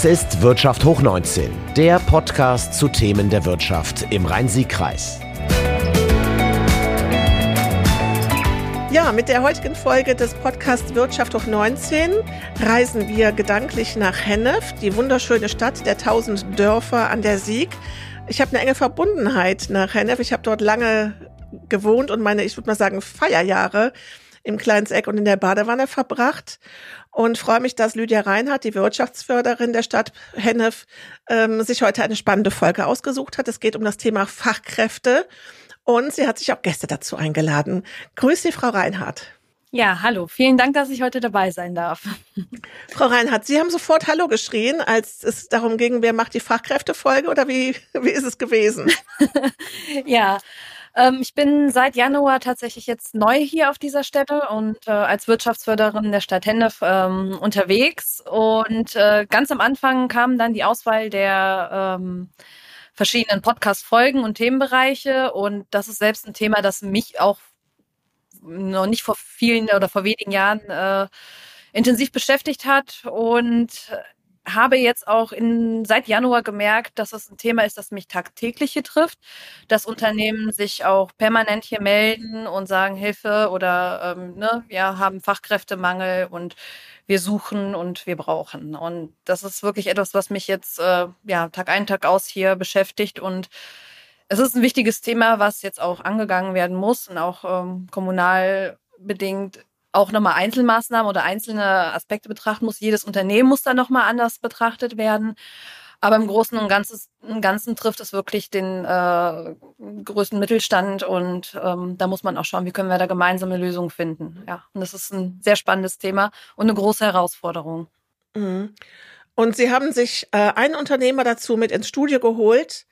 Das ist Wirtschaft hoch 19, der Podcast zu Themen der Wirtschaft im Rhein-Sieg-Kreis. Ja, mit der heutigen Folge des Podcasts Wirtschaft hoch 19 reisen wir gedanklich nach Hennef, die wunderschöne Stadt der tausend Dörfer an der Sieg. Ich habe eine enge Verbundenheit nach Hennef. Ich habe dort lange gewohnt und meine, ich würde mal sagen, Feierjahre im Kleinseck und in der Badewanne verbracht und freue mich, dass Lydia Reinhardt, die Wirtschaftsförderin der Stadt Hennef, ähm, sich heute eine spannende Folge ausgesucht hat. Es geht um das Thema Fachkräfte und sie hat sich auch Gäste dazu eingeladen. Grüß Sie, Frau Reinhardt. Ja, hallo. Vielen Dank, dass ich heute dabei sein darf. Frau Reinhardt, Sie haben sofort Hallo geschrien, als es darum ging, wer macht die Fachkräftefolge oder wie, wie ist es gewesen? ja, ähm, ich bin seit Januar tatsächlich jetzt neu hier auf dieser Stelle und äh, als Wirtschaftsförderin der Stadt Hennef ähm, unterwegs. Und äh, ganz am Anfang kam dann die Auswahl der ähm, verschiedenen Podcast-Folgen und Themenbereiche. Und das ist selbst ein Thema, das mich auch noch nicht vor vielen oder vor wenigen Jahren äh, intensiv beschäftigt hat. Und habe jetzt auch in, seit Januar gemerkt, dass es ein Thema ist, das mich tagtäglich hier trifft, dass Unternehmen sich auch permanent hier melden und sagen Hilfe oder ähm, ne, wir haben Fachkräftemangel und wir suchen und wir brauchen. Und das ist wirklich etwas, was mich jetzt äh, ja Tag ein, Tag aus hier beschäftigt und es ist ein wichtiges Thema, was jetzt auch angegangen werden muss und auch ähm, kommunal bedingt auch nochmal Einzelmaßnahmen oder einzelne Aspekte betrachten muss. Jedes Unternehmen muss da nochmal anders betrachtet werden. Aber im Großen und Ganzen, im Ganzen trifft es wirklich den äh, größten Mittelstand und ähm, da muss man auch schauen, wie können wir da gemeinsame Lösungen finden. Ja, und das ist ein sehr spannendes Thema und eine große Herausforderung. Mhm. Und Sie haben sich äh, einen Unternehmer dazu mit ins Studio geholt.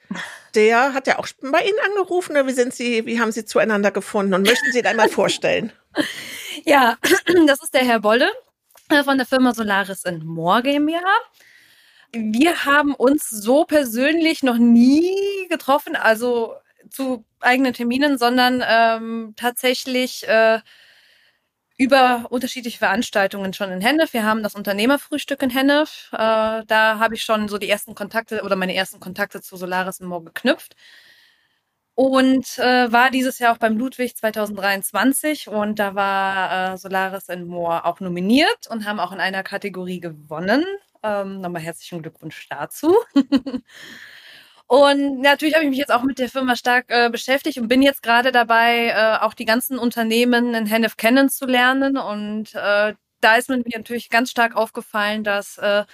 Der hat ja auch bei Ihnen angerufen. Oder wie sind Sie, wie haben Sie zueinander gefunden? Und möchten Sie ihn einmal vorstellen? Ja, das ist der Herr Bolle äh, von der Firma Solaris in Moor GmbH. Wir haben uns so persönlich noch nie getroffen, also zu eigenen Terminen, sondern ähm, tatsächlich äh, über unterschiedliche Veranstaltungen schon in Hennef. Wir haben das Unternehmerfrühstück in Hennef. Äh, da habe ich schon so die ersten Kontakte oder meine ersten Kontakte zu Solaris Moor geknüpft und äh, war dieses Jahr auch beim Ludwig 2023 und da war äh, Solaris in Moor auch nominiert und haben auch in einer Kategorie gewonnen. Ähm, nochmal herzlichen Glückwunsch dazu. und natürlich habe ich mich jetzt auch mit der Firma stark äh, beschäftigt und bin jetzt gerade dabei, äh, auch die ganzen Unternehmen in Hennef kennenzulernen. Und äh, da ist mir natürlich ganz stark aufgefallen, dass äh,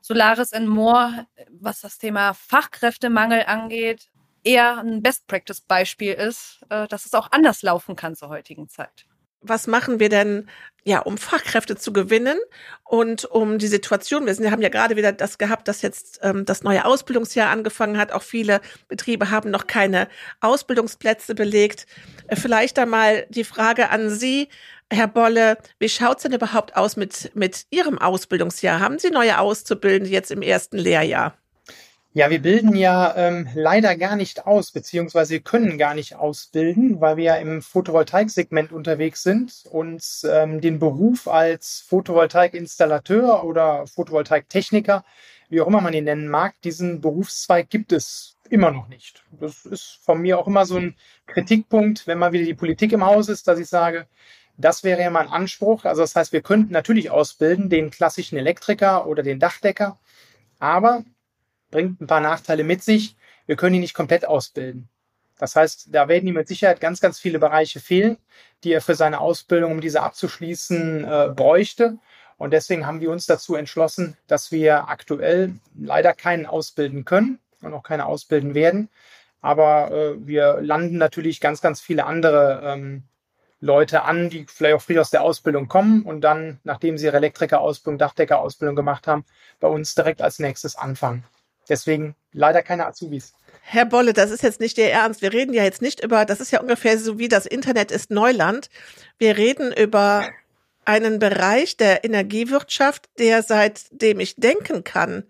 Solaris in Moor, was das Thema Fachkräftemangel angeht, eher ein Best-Practice-Beispiel ist, äh, dass es auch anders laufen kann zur heutigen Zeit. Was machen wir denn, ja, um Fachkräfte zu gewinnen und um die Situation? Wir, haben ja gerade wieder das gehabt, dass jetzt ähm, das neue Ausbildungsjahr angefangen hat. Auch viele Betriebe haben noch keine Ausbildungsplätze belegt. Äh, vielleicht einmal die Frage an Sie, Herr Bolle, wie schaut's denn überhaupt aus mit, mit Ihrem Ausbildungsjahr? Haben Sie neue Auszubildende jetzt im ersten Lehrjahr? Ja, wir bilden ja ähm, leider gar nicht aus, beziehungsweise wir können gar nicht ausbilden, weil wir ja im Photovoltaik-Segment unterwegs sind und ähm, den Beruf als Photovoltaik-Installateur oder Photovoltaik-Techniker, wie auch immer man ihn nennen mag, diesen Berufszweig gibt es immer noch nicht. Das ist von mir auch immer so ein Kritikpunkt, wenn mal wieder die Politik im Haus ist, dass ich sage, das wäre ja mal ein Anspruch. Also das heißt, wir könnten natürlich ausbilden den klassischen Elektriker oder den Dachdecker, aber bringt ein paar Nachteile mit sich. Wir können ihn nicht komplett ausbilden. Das heißt, da werden ihm mit Sicherheit ganz, ganz viele Bereiche fehlen, die er für seine Ausbildung, um diese abzuschließen, äh, bräuchte. Und deswegen haben wir uns dazu entschlossen, dass wir aktuell leider keinen ausbilden können und auch keine ausbilden werden. Aber äh, wir landen natürlich ganz, ganz viele andere ähm, Leute an, die vielleicht auch frisch aus der Ausbildung kommen und dann, nachdem sie ihre Elektriker-Ausbildung, Dachdecker-Ausbildung gemacht haben, bei uns direkt als nächstes anfangen. Deswegen leider keine Azubis. Herr Bolle, das ist jetzt nicht der Ernst. Wir reden ja jetzt nicht über, das ist ja ungefähr so wie das Internet ist Neuland. Wir reden über einen Bereich der Energiewirtschaft, der seitdem ich denken kann,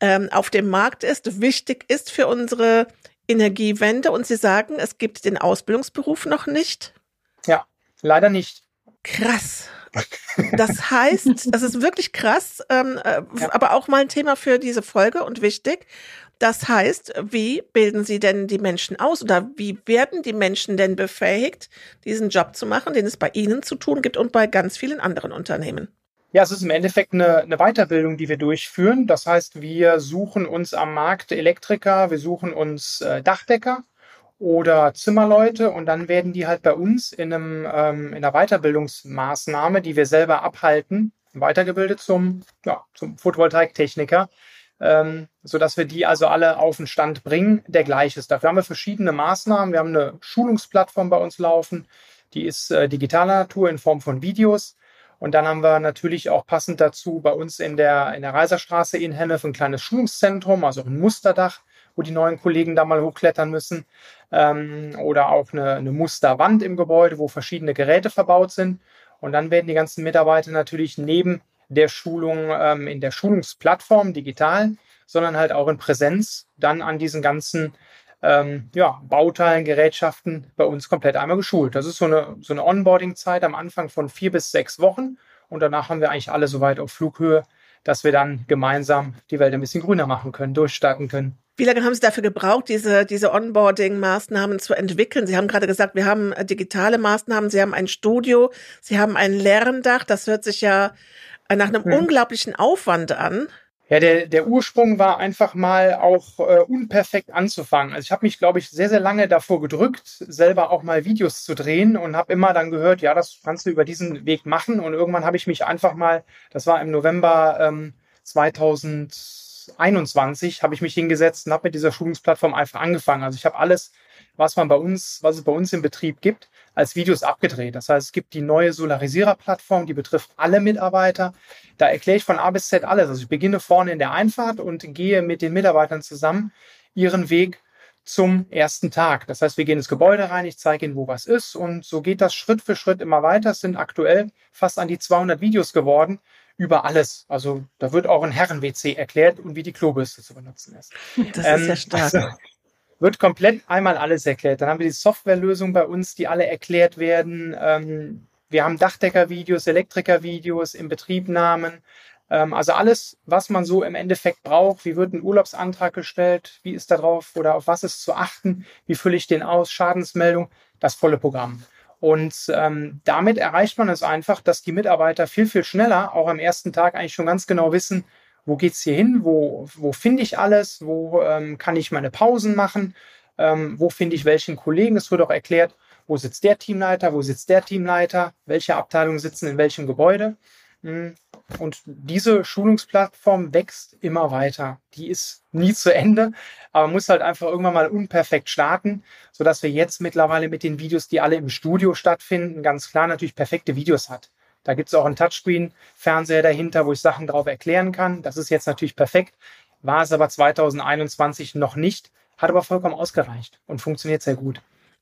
ähm, auf dem Markt ist, wichtig ist für unsere Energiewende. Und Sie sagen, es gibt den Ausbildungsberuf noch nicht? Ja, leider nicht. Krass. Das heißt, das ist wirklich krass, ähm, äh, ja. aber auch mal ein Thema für diese Folge und wichtig. Das heißt, wie bilden Sie denn die Menschen aus oder wie werden die Menschen denn befähigt, diesen Job zu machen, den es bei Ihnen zu tun gibt und bei ganz vielen anderen Unternehmen? Ja, es ist im Endeffekt eine, eine Weiterbildung, die wir durchführen. Das heißt, wir suchen uns am Markt Elektriker, wir suchen uns äh, Dachdecker oder Zimmerleute und dann werden die halt bei uns in, einem, ähm, in einer Weiterbildungsmaßnahme, die wir selber abhalten, weitergebildet zum, ja, zum Photovoltaiktechniker, ähm, sodass wir die also alle auf den Stand bringen, der gleich ist. Dafür haben wir verschiedene Maßnahmen. Wir haben eine Schulungsplattform bei uns laufen, die ist äh, digitaler Natur in Form von Videos. Und dann haben wir natürlich auch passend dazu bei uns in der, in der Reiserstraße in Hennef ein kleines Schulungszentrum, also ein Musterdach, wo die neuen Kollegen da mal hochklettern müssen. Ähm, oder auch eine, eine Musterwand im Gebäude, wo verschiedene Geräte verbaut sind. Und dann werden die ganzen Mitarbeiter natürlich neben der Schulung ähm, in der Schulungsplattform digital, sondern halt auch in Präsenz dann an diesen ganzen ähm, ja, Bauteilen, Gerätschaften bei uns komplett einmal geschult. Das ist so eine, so eine Onboarding-Zeit am Anfang von vier bis sechs Wochen und danach haben wir eigentlich alle soweit auf Flughöhe, dass wir dann gemeinsam die Welt ein bisschen grüner machen können, durchstarten können. Wie lange haben Sie dafür gebraucht, diese, diese Onboarding-Maßnahmen zu entwickeln? Sie haben gerade gesagt, wir haben äh, digitale Maßnahmen, Sie haben ein Studio, Sie haben ein Lerndach. Das hört sich ja äh, nach einem hm. unglaublichen Aufwand an. Ja, der, der Ursprung war einfach mal auch äh, unperfekt anzufangen. Also ich habe mich, glaube ich, sehr, sehr lange davor gedrückt, selber auch mal Videos zu drehen und habe immer dann gehört, ja, das kannst du über diesen Weg machen. Und irgendwann habe ich mich einfach mal, das war im November ähm, 2000 21 habe ich mich hingesetzt und habe mit dieser Schulungsplattform einfach angefangen. Also ich habe alles, was man bei uns, was es bei uns im Betrieb gibt, als Videos abgedreht. Das heißt, es gibt die neue Solarisierer-Plattform, die betrifft alle Mitarbeiter. Da erkläre ich von A bis Z alles. Also ich beginne vorne in der Einfahrt und gehe mit den Mitarbeitern zusammen ihren Weg zum ersten Tag. Das heißt, wir gehen ins Gebäude rein, ich zeige Ihnen, wo was ist und so geht das Schritt für Schritt immer weiter. Es sind aktuell fast an die 200 Videos geworden über alles. Also da wird auch ein Herren-WC erklärt und wie die Klobürste zu benutzen ist. Das ähm, ist ja stark. Also, wird komplett einmal alles erklärt. Dann haben wir die Softwarelösung bei uns, die alle erklärt werden. Ähm, wir haben Dachdecker-Videos, Elektriker-Videos, Inbetriebnahmen. Ähm, also alles, was man so im Endeffekt braucht. Wie wird ein Urlaubsantrag gestellt? Wie ist da drauf oder auf was ist zu achten? Wie fülle ich den aus? Schadensmeldung? Das volle Programm. Und ähm, damit erreicht man es einfach, dass die Mitarbeiter viel, viel schneller, auch am ersten Tag eigentlich schon ganz genau wissen, wo geht's hier hin, wo, wo finde ich alles, wo ähm, kann ich meine Pausen machen, ähm, wo finde ich welchen Kollegen. Es wird auch erklärt, wo sitzt der Teamleiter, wo sitzt der Teamleiter, welche Abteilungen sitzen in welchem Gebäude. Hm. Und diese Schulungsplattform wächst immer weiter. Die ist nie zu Ende, aber muss halt einfach irgendwann mal unperfekt starten, sodass wir jetzt mittlerweile mit den Videos, die alle im Studio stattfinden, ganz klar natürlich perfekte Videos hat. Da gibt es auch einen Touchscreen-Fernseher dahinter, wo ich Sachen drauf erklären kann. Das ist jetzt natürlich perfekt, war es aber 2021 noch nicht, hat aber vollkommen ausgereicht und funktioniert sehr gut.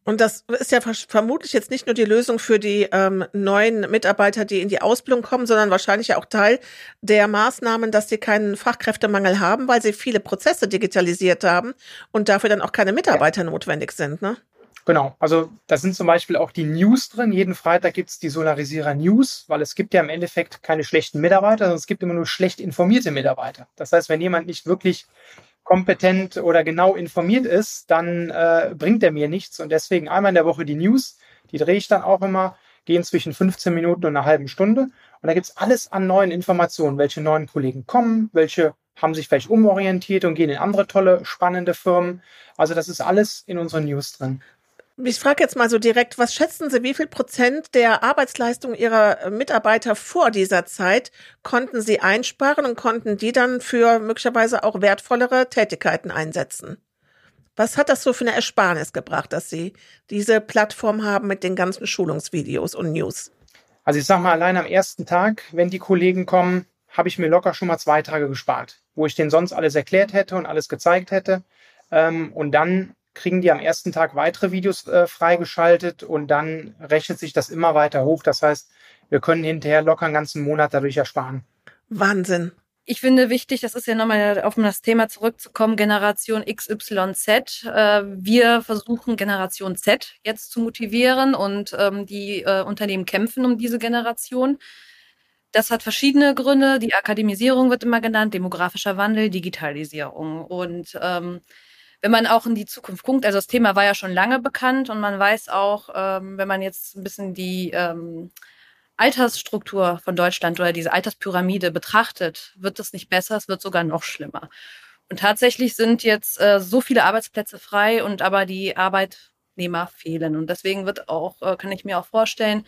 Und das ist ja vermutlich jetzt nicht nur die Lösung für die ähm, neuen Mitarbeiter, die in die Ausbildung kommen, sondern wahrscheinlich auch Teil der Maßnahmen, dass sie keinen Fachkräftemangel haben, weil sie viele Prozesse digitalisiert haben und dafür dann auch keine Mitarbeiter ja. notwendig sind. Ne? Genau, also da sind zum Beispiel auch die News drin. Jeden Freitag gibt es die Solarisierer News, weil es gibt ja im Endeffekt keine schlechten Mitarbeiter, sondern es gibt immer nur schlecht informierte Mitarbeiter. Das heißt, wenn jemand nicht wirklich kompetent oder genau informiert ist, dann äh, bringt er mir nichts. Und deswegen einmal in der Woche die News, die drehe ich dann auch immer, gehen zwischen 15 Minuten und einer halben Stunde. Und da gibt's alles an neuen Informationen, welche neuen Kollegen kommen, welche haben sich vielleicht umorientiert und gehen in andere tolle, spannende Firmen. Also das ist alles in unseren News drin. Ich frage jetzt mal so direkt, was schätzen Sie, wie viel Prozent der Arbeitsleistung Ihrer Mitarbeiter vor dieser Zeit konnten Sie einsparen und konnten die dann für möglicherweise auch wertvollere Tätigkeiten einsetzen? Was hat das so für eine Ersparnis gebracht, dass Sie diese Plattform haben mit den ganzen Schulungsvideos und News? Also ich sage mal, allein am ersten Tag, wenn die Kollegen kommen, habe ich mir locker schon mal zwei Tage gespart, wo ich denen sonst alles erklärt hätte und alles gezeigt hätte. Ähm, und dann kriegen die am ersten Tag weitere Videos äh, freigeschaltet und dann rechnet sich das immer weiter hoch. Das heißt, wir können hinterher locker einen ganzen Monat dadurch ersparen. Wahnsinn. ich finde wichtig, das ist ja nochmal auf das Thema zurückzukommen, Generation XYZ. Äh, wir versuchen Generation Z jetzt zu motivieren und ähm, die äh, Unternehmen kämpfen um diese Generation. Das hat verschiedene Gründe. Die Akademisierung wird immer genannt, demografischer Wandel, Digitalisierung. Und ähm, wenn man auch in die Zukunft guckt, also das Thema war ja schon lange bekannt und man weiß auch, ähm, wenn man jetzt ein bisschen die ähm, Altersstruktur von Deutschland oder diese Alterspyramide betrachtet, wird es nicht besser, es wird sogar noch schlimmer. Und tatsächlich sind jetzt äh, so viele Arbeitsplätze frei und aber die Arbeitnehmer fehlen. Und deswegen wird auch, äh, kann ich mir auch vorstellen,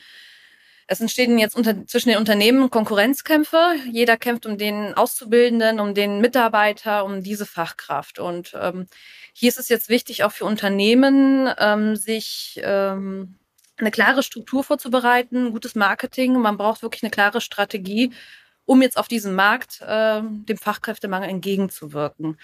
es entstehen jetzt unter, zwischen den Unternehmen Konkurrenzkämpfe. Jeder kämpft um den Auszubildenden, um den Mitarbeiter, um diese Fachkraft. Und ähm, hier ist es jetzt wichtig, auch für Unternehmen, ähm, sich ähm, eine klare Struktur vorzubereiten, gutes Marketing. Man braucht wirklich eine klare Strategie, um jetzt auf diesem Markt äh, dem Fachkräftemangel entgegenzuwirken.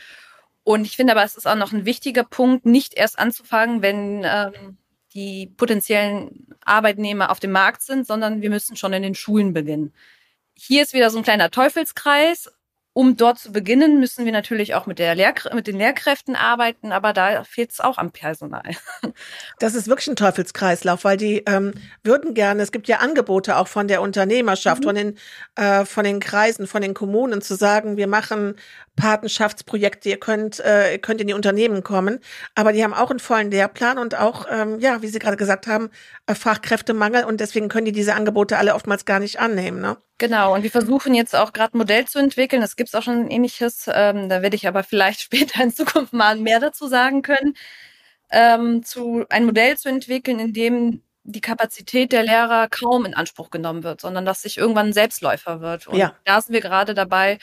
Und ich finde aber, es ist auch noch ein wichtiger Punkt, nicht erst anzufangen, wenn ähm, die potenziellen Arbeitnehmer auf dem Markt sind, sondern wir müssen schon in den Schulen beginnen. Hier ist wieder so ein kleiner Teufelskreis um dort zu beginnen, müssen wir natürlich auch mit, der Lehr mit den Lehrkräften arbeiten, aber da fehlt es auch am Personal. Das ist wirklich ein Teufelskreislauf, weil die ähm, würden gerne, es gibt ja Angebote auch von der Unternehmerschaft, mhm. von, den, äh, von den Kreisen, von den Kommunen zu sagen, wir machen Patenschaftsprojekte, ihr könnt, äh, ihr könnt in die Unternehmen kommen, aber die haben auch einen vollen Lehrplan und auch, ähm, ja, wie Sie gerade gesagt haben, äh, Fachkräftemangel und deswegen können die diese Angebote alle oftmals gar nicht annehmen. Ne? Genau, und wir versuchen jetzt auch gerade ein Modell zu entwickeln. Das gibt es auch schon ein ähnliches. Ähm, da werde ich aber vielleicht später in Zukunft mal mehr dazu sagen können. Ähm, zu ein Modell zu entwickeln, in dem die Kapazität der Lehrer kaum in Anspruch genommen wird, sondern dass sich irgendwann ein Selbstläufer wird. Und ja. da sind wir gerade dabei,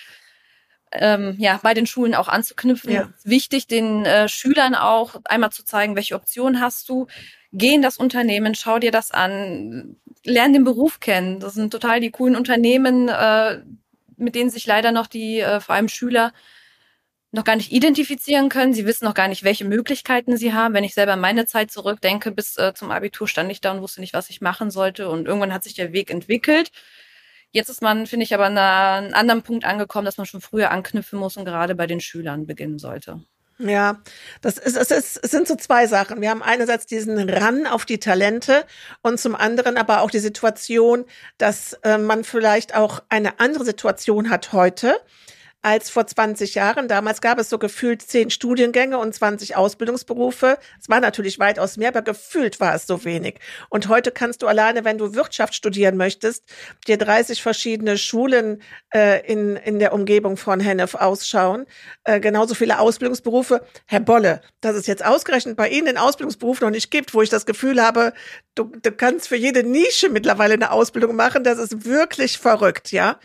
ähm, ja, bei den Schulen auch anzuknüpfen. Ja. Wichtig, den äh, Schülern auch einmal zu zeigen, welche Optionen hast du. Geh in das Unternehmen, schau dir das an, lern den Beruf kennen. Das sind total die coolen Unternehmen, äh, mit denen sich leider noch die, äh, vor allem Schüler, noch gar nicht identifizieren können. Sie wissen noch gar nicht, welche Möglichkeiten sie haben. Wenn ich selber meine Zeit zurückdenke, bis äh, zum Abitur stand ich da und wusste nicht, was ich machen sollte. Und irgendwann hat sich der Weg entwickelt. Jetzt ist man, finde ich, aber an einem anderen Punkt angekommen, dass man schon früher anknüpfen muss und gerade bei den Schülern beginnen sollte. Ja, das ist, es, ist, es sind so zwei Sachen. Wir haben einerseits diesen Ran auf die Talente und zum anderen aber auch die Situation, dass äh, man vielleicht auch eine andere Situation hat heute als vor 20 Jahren. Damals gab es so gefühlt zehn Studiengänge und 20 Ausbildungsberufe. Es war natürlich weitaus mehr, aber gefühlt war es so wenig. Und heute kannst du alleine, wenn du Wirtschaft studieren möchtest, dir 30 verschiedene Schulen äh, in, in der Umgebung von Hennef ausschauen. Äh, genauso viele Ausbildungsberufe. Herr Bolle, dass es jetzt ausgerechnet bei Ihnen den Ausbildungsberuf noch nicht gibt, wo ich das Gefühl habe, du, du kannst für jede Nische mittlerweile eine Ausbildung machen, das ist wirklich verrückt, ja.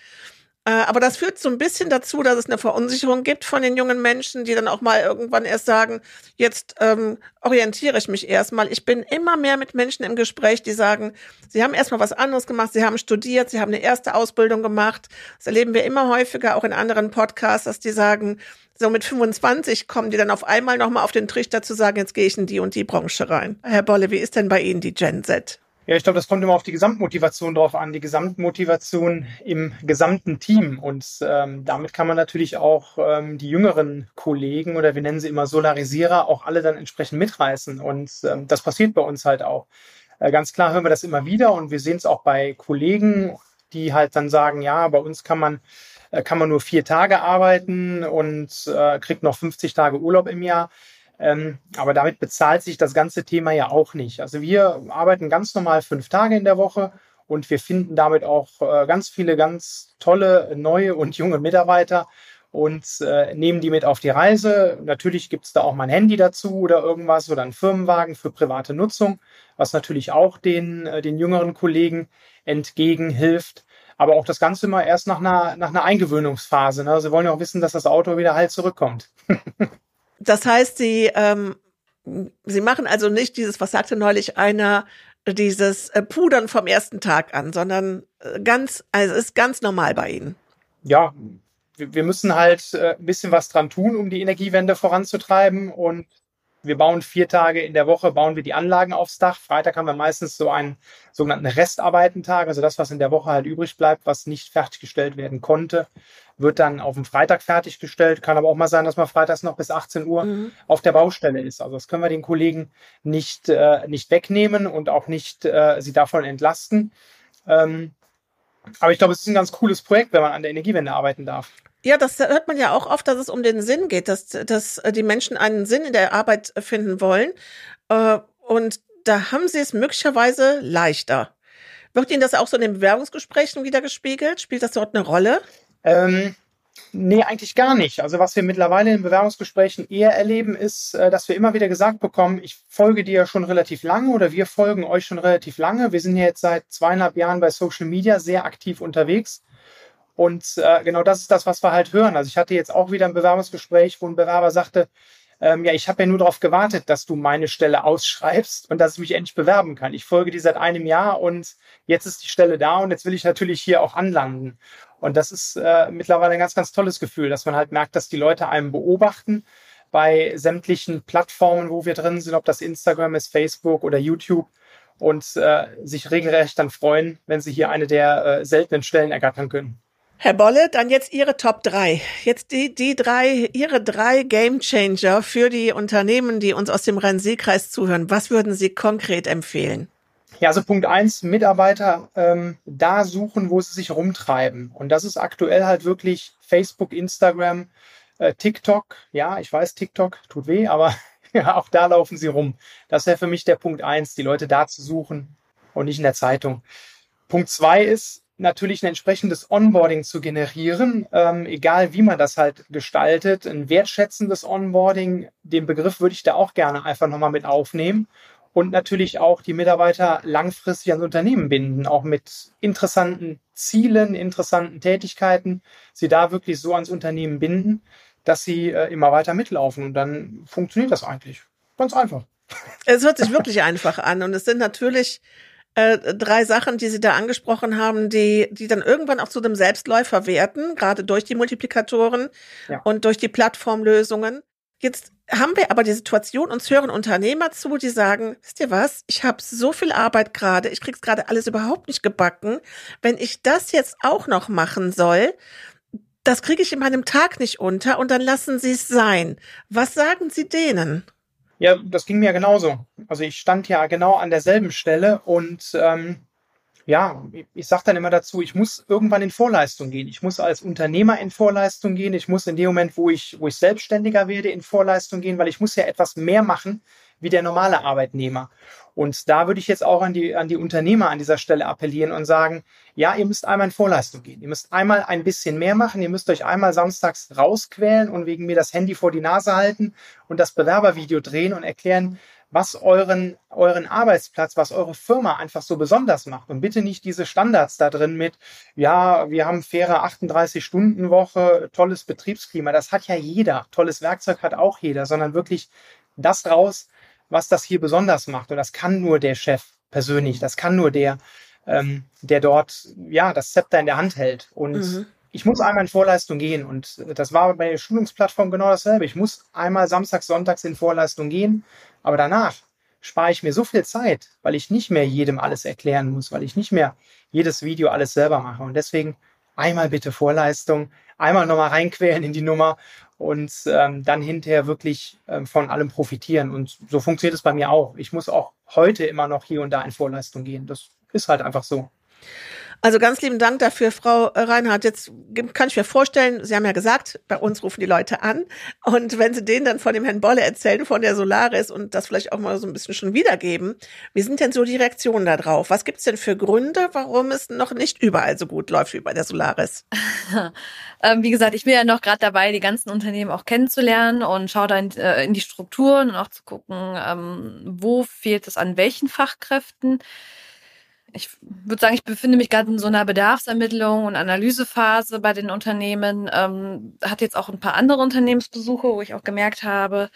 Äh, aber das führt so ein bisschen dazu, dass es eine Verunsicherung gibt von den jungen Menschen, die dann auch mal irgendwann erst sagen, jetzt ähm, orientiere ich mich erstmal. Ich bin immer mehr mit Menschen im Gespräch, die sagen, sie haben erstmal was anderes gemacht, sie haben studiert, sie haben eine erste Ausbildung gemacht. Das erleben wir immer häufiger, auch in anderen Podcasts, dass die sagen, so mit 25 kommen die dann auf einmal nochmal auf den Trichter zu sagen, jetzt gehe ich in die und die Branche rein. Herr Bolle, wie ist denn bei Ihnen die Gen Z? Ja, ich glaube, das kommt immer auf die Gesamtmotivation drauf an, die Gesamtmotivation im gesamten Team. Und ähm, damit kann man natürlich auch ähm, die jüngeren Kollegen oder wir nennen sie immer Solarisierer auch alle dann entsprechend mitreißen. Und ähm, das passiert bei uns halt auch. Äh, ganz klar hören wir das immer wieder und wir sehen es auch bei Kollegen, die halt dann sagen, ja, bei uns kann man äh, kann man nur vier Tage arbeiten und äh, kriegt noch 50 Tage Urlaub im Jahr. Ähm, aber damit bezahlt sich das ganze Thema ja auch nicht. Also wir arbeiten ganz normal fünf Tage in der Woche und wir finden damit auch äh, ganz viele ganz tolle neue und junge Mitarbeiter und äh, nehmen die mit auf die Reise. Natürlich gibt es da auch mal ein Handy dazu oder irgendwas oder einen Firmenwagen für private Nutzung, was natürlich auch den, äh, den jüngeren Kollegen entgegenhilft. Aber auch das Ganze immer erst nach einer, nach einer Eingewöhnungsphase. Ne? Sie wollen ja auch wissen, dass das Auto wieder heil zurückkommt. Das heißt, sie, ähm, sie machen also nicht dieses, was sagte neulich einer, dieses äh, Pudern vom ersten Tag an, sondern äh, ganz, also ist ganz normal bei ihnen. Ja, wir müssen halt äh, ein bisschen was dran tun, um die Energiewende voranzutreiben und wir bauen vier Tage in der Woche, bauen wir die Anlagen aufs Dach. Freitag haben wir meistens so einen sogenannten Restarbeitentag, also das, was in der Woche halt übrig bleibt, was nicht fertiggestellt werden konnte, wird dann auf dem Freitag fertiggestellt. Kann aber auch mal sein, dass man freitags noch bis 18 Uhr mhm. auf der Baustelle ist. Also das können wir den Kollegen nicht, äh, nicht wegnehmen und auch nicht äh, sie davon entlasten. Ähm, aber ich glaube, es ist ein ganz cooles Projekt, wenn man an der Energiewende arbeiten darf. Ja, das hört man ja auch oft, dass es um den Sinn geht, dass, dass die Menschen einen Sinn in der Arbeit finden wollen. Äh, und da haben sie es möglicherweise leichter. Wird Ihnen das auch so in den Bewerbungsgesprächen wieder gespiegelt? Spielt das dort eine Rolle? Ähm, nee, eigentlich gar nicht. Also was wir mittlerweile in Bewerbungsgesprächen eher erleben, ist, äh, dass wir immer wieder gesagt bekommen, ich folge dir schon relativ lange oder wir folgen euch schon relativ lange. Wir sind ja jetzt seit zweieinhalb Jahren bei Social Media sehr aktiv unterwegs. Und äh, genau das ist das, was wir halt hören. Also ich hatte jetzt auch wieder ein Bewerbungsgespräch, wo ein Bewerber sagte, ähm, ja, ich habe ja nur darauf gewartet, dass du meine Stelle ausschreibst und dass ich mich endlich bewerben kann. Ich folge dir seit einem Jahr und jetzt ist die Stelle da und jetzt will ich natürlich hier auch anlanden. Und das ist äh, mittlerweile ein ganz, ganz tolles Gefühl, dass man halt merkt, dass die Leute einem beobachten bei sämtlichen Plattformen, wo wir drin sind, ob das Instagram ist, Facebook oder YouTube und äh, sich regelrecht dann freuen, wenn sie hier eine der äh, seltenen Stellen ergattern können. Herr Bolle, dann jetzt Ihre Top 3. Jetzt die, die drei, Ihre drei Game Changer für die Unternehmen, die uns aus dem Rhein-Sieg-Kreis zuhören. Was würden Sie konkret empfehlen? Ja, also Punkt eins, Mitarbeiter ähm, da suchen, wo sie sich rumtreiben. Und das ist aktuell halt wirklich Facebook, Instagram, äh, TikTok. Ja, ich weiß, TikTok tut weh, aber ja, auch da laufen sie rum. Das wäre für mich der Punkt eins, die Leute da zu suchen und nicht in der Zeitung. Punkt zwei ist, natürlich ein entsprechendes Onboarding zu generieren, ähm, egal wie man das halt gestaltet. Ein wertschätzendes Onboarding, den Begriff würde ich da auch gerne einfach nochmal mit aufnehmen. Und natürlich auch die Mitarbeiter langfristig ans Unternehmen binden, auch mit interessanten Zielen, interessanten Tätigkeiten, sie da wirklich so ans Unternehmen binden, dass sie äh, immer weiter mitlaufen. Und dann funktioniert das eigentlich. Ganz einfach. Es hört sich wirklich einfach an. Und es sind natürlich äh, drei Sachen, die Sie da angesprochen haben, die, die dann irgendwann auch zu einem Selbstläufer werden, gerade durch die Multiplikatoren ja. und durch die Plattformlösungen. Jetzt haben wir aber die Situation, uns hören Unternehmer zu, die sagen, wisst ihr was, ich habe so viel Arbeit gerade, ich krieg's gerade alles überhaupt nicht gebacken. Wenn ich das jetzt auch noch machen soll, das kriege ich in meinem Tag nicht unter und dann lassen Sie es sein. Was sagen Sie denen? Ja, das ging mir genauso. Also ich stand ja genau an derselben Stelle und ähm, ja, ich sage dann immer dazu, ich muss irgendwann in Vorleistung gehen. Ich muss als Unternehmer in Vorleistung gehen. Ich muss in dem Moment, wo ich, wo ich selbstständiger werde, in Vorleistung gehen, weil ich muss ja etwas mehr machen wie der normale Arbeitnehmer. Und da würde ich jetzt auch an die, an die Unternehmer an dieser Stelle appellieren und sagen, ja, ihr müsst einmal in Vorleistung gehen. Ihr müsst einmal ein bisschen mehr machen. Ihr müsst euch einmal samstags rausquälen und wegen mir das Handy vor die Nase halten und das Bewerbervideo drehen und erklären, was euren, euren Arbeitsplatz, was eure Firma einfach so besonders macht. Und bitte nicht diese Standards da drin mit, ja, wir haben faire 38-Stunden-Woche, tolles Betriebsklima. Das hat ja jeder. Tolles Werkzeug hat auch jeder, sondern wirklich das raus, was das hier besonders macht. Und das kann nur der Chef persönlich, das kann nur der, ähm, der dort ja das Zepter in der Hand hält. Und mhm. ich muss einmal in Vorleistung gehen. Und das war bei der Schulungsplattform genau dasselbe. Ich muss einmal samstags, sonntags in Vorleistung gehen, aber danach spare ich mir so viel Zeit, weil ich nicht mehr jedem alles erklären muss, weil ich nicht mehr jedes Video alles selber mache. Und deswegen einmal bitte Vorleistung, einmal nochmal reinquälen in die Nummer und ähm, dann hinterher wirklich ähm, von allem profitieren. Und so funktioniert es bei mir auch. Ich muss auch heute immer noch hier und da in Vorleistung gehen. Das ist halt einfach so. Also ganz lieben Dank dafür, Frau Reinhardt. Jetzt kann ich mir vorstellen, Sie haben ja gesagt, bei uns rufen die Leute an. Und wenn Sie denen dann von dem Herrn Bolle erzählen, von der Solaris und das vielleicht auch mal so ein bisschen schon wiedergeben, wie sind denn so die Reaktionen da drauf? Was gibt es denn für Gründe, warum es noch nicht überall so gut läuft wie bei der Solaris? ähm, wie gesagt, ich bin ja noch gerade dabei, die ganzen Unternehmen auch kennenzulernen und schaue da in, äh, in, die Strukturen und auch zu gucken, ähm, wo fehlt es an welchen Fachkräften ich würde sagen, ich befinde mich gerade in so einer Bedarfsermittlung und Analysephase bei den Unternehmen. Ähm, hatte jetzt auch ein paar andere Unternehmensbesuche, wo ich auch gemerkt habe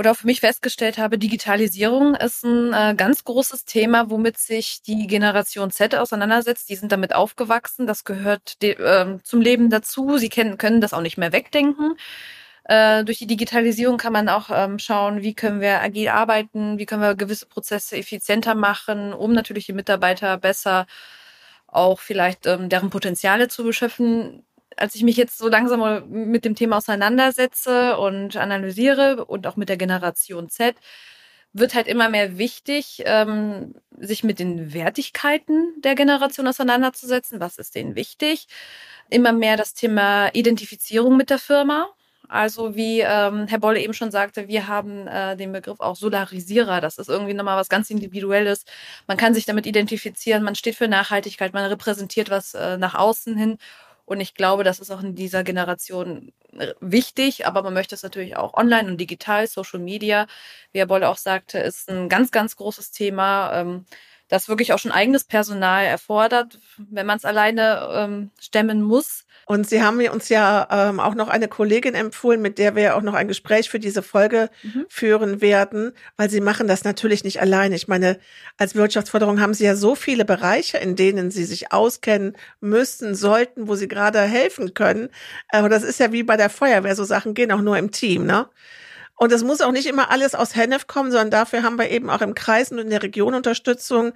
oder für mich festgestellt habe, Digitalisierung ist ein äh, ganz großes Thema, womit sich die Generation Z auseinandersetzt. Die sind damit aufgewachsen. Das gehört äh, zum Leben dazu. Sie kennen, können das auch nicht mehr wegdenken. Äh, durch die Digitalisierung kann man auch ähm, schauen, wie können wir agil arbeiten, wie können wir gewisse Prozesse effizienter machen, um natürlich die Mitarbeiter besser auch vielleicht ähm, deren Potenziale zu beschöpfen. Als ich mich jetzt so langsam mit dem Thema auseinandersetze und analysiere und auch mit der Generation Z, wird halt immer mehr wichtig, ähm, sich mit den Wertigkeiten der Generation auseinanderzusetzen. Was ist denen wichtig? Immer mehr das Thema Identifizierung mit der Firma. Also wie ähm, Herr Bolle eben schon sagte, wir haben äh, den Begriff auch Solarisierer. Das ist irgendwie nochmal was ganz Individuelles. Man kann sich damit identifizieren, man steht für Nachhaltigkeit, man repräsentiert was äh, nach außen hin. Und ich glaube, das ist auch in dieser Generation äh, wichtig, aber man möchte es natürlich auch online und digital, Social Media, wie Herr Bolle auch sagte, ist ein ganz, ganz großes Thema. Ähm, das wirklich auch schon eigenes Personal erfordert, wenn man es alleine ähm, stemmen muss. Und Sie haben uns ja ähm, auch noch eine Kollegin empfohlen, mit der wir auch noch ein Gespräch für diese Folge mhm. führen werden, weil Sie machen das natürlich nicht alleine. Ich meine, als Wirtschaftsförderung haben Sie ja so viele Bereiche, in denen Sie sich auskennen müssen, sollten, wo Sie gerade helfen können. Aber das ist ja wie bei der Feuerwehr, so Sachen gehen auch nur im Team, ne? Und es muss auch nicht immer alles aus Hennef kommen, sondern dafür haben wir eben auch im Kreis und in der Region Unterstützung.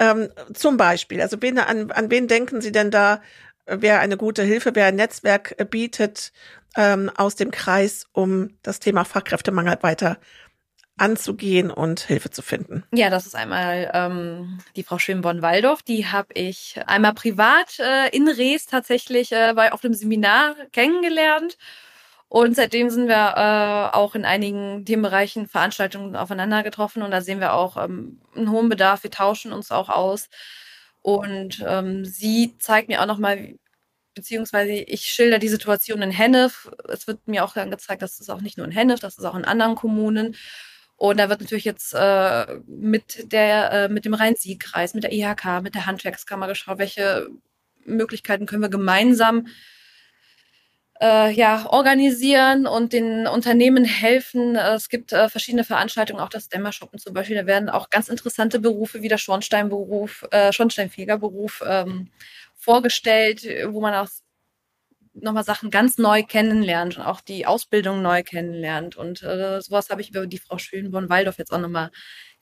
Ähm, zum Beispiel, also wen, an, an wen denken Sie denn da, wer eine gute Hilfe, wer ein Netzwerk bietet ähm, aus dem Kreis, um das Thema Fachkräftemangel weiter anzugehen und Hilfe zu finden. Ja, das ist einmal ähm, die Frau Schwimborn-Waldorf. Die habe ich einmal privat äh, in Rees tatsächlich äh, bei auf dem Seminar kennengelernt. Und seitdem sind wir äh, auch in einigen Themenbereichen Veranstaltungen aufeinander getroffen und da sehen wir auch ähm, einen hohen Bedarf. Wir tauschen uns auch aus. Und ähm, sie zeigt mir auch nochmal, beziehungsweise ich schilder die Situation in Hennef. Es wird mir auch dann gezeigt, dass es auch nicht nur in Hennef, das ist auch in anderen Kommunen. Und da wird natürlich jetzt äh, mit der, äh, mit dem Rhein-Sieg-Kreis, mit der IHK, mit der Handwerkskammer geschaut, welche Möglichkeiten können wir gemeinsam äh, ja, organisieren und den Unternehmen helfen. Äh, es gibt äh, verschiedene Veranstaltungen, auch das Dämmershoppen zum Beispiel. Da werden auch ganz interessante Berufe wie der Schornsteinberuf, äh, Schornsteinfegerberuf ähm, vorgestellt, wo man auch nochmal Sachen ganz neu kennenlernt und auch die Ausbildung neu kennenlernt. Und äh, sowas habe ich über die Frau Schönborn-Waldorf jetzt auch nochmal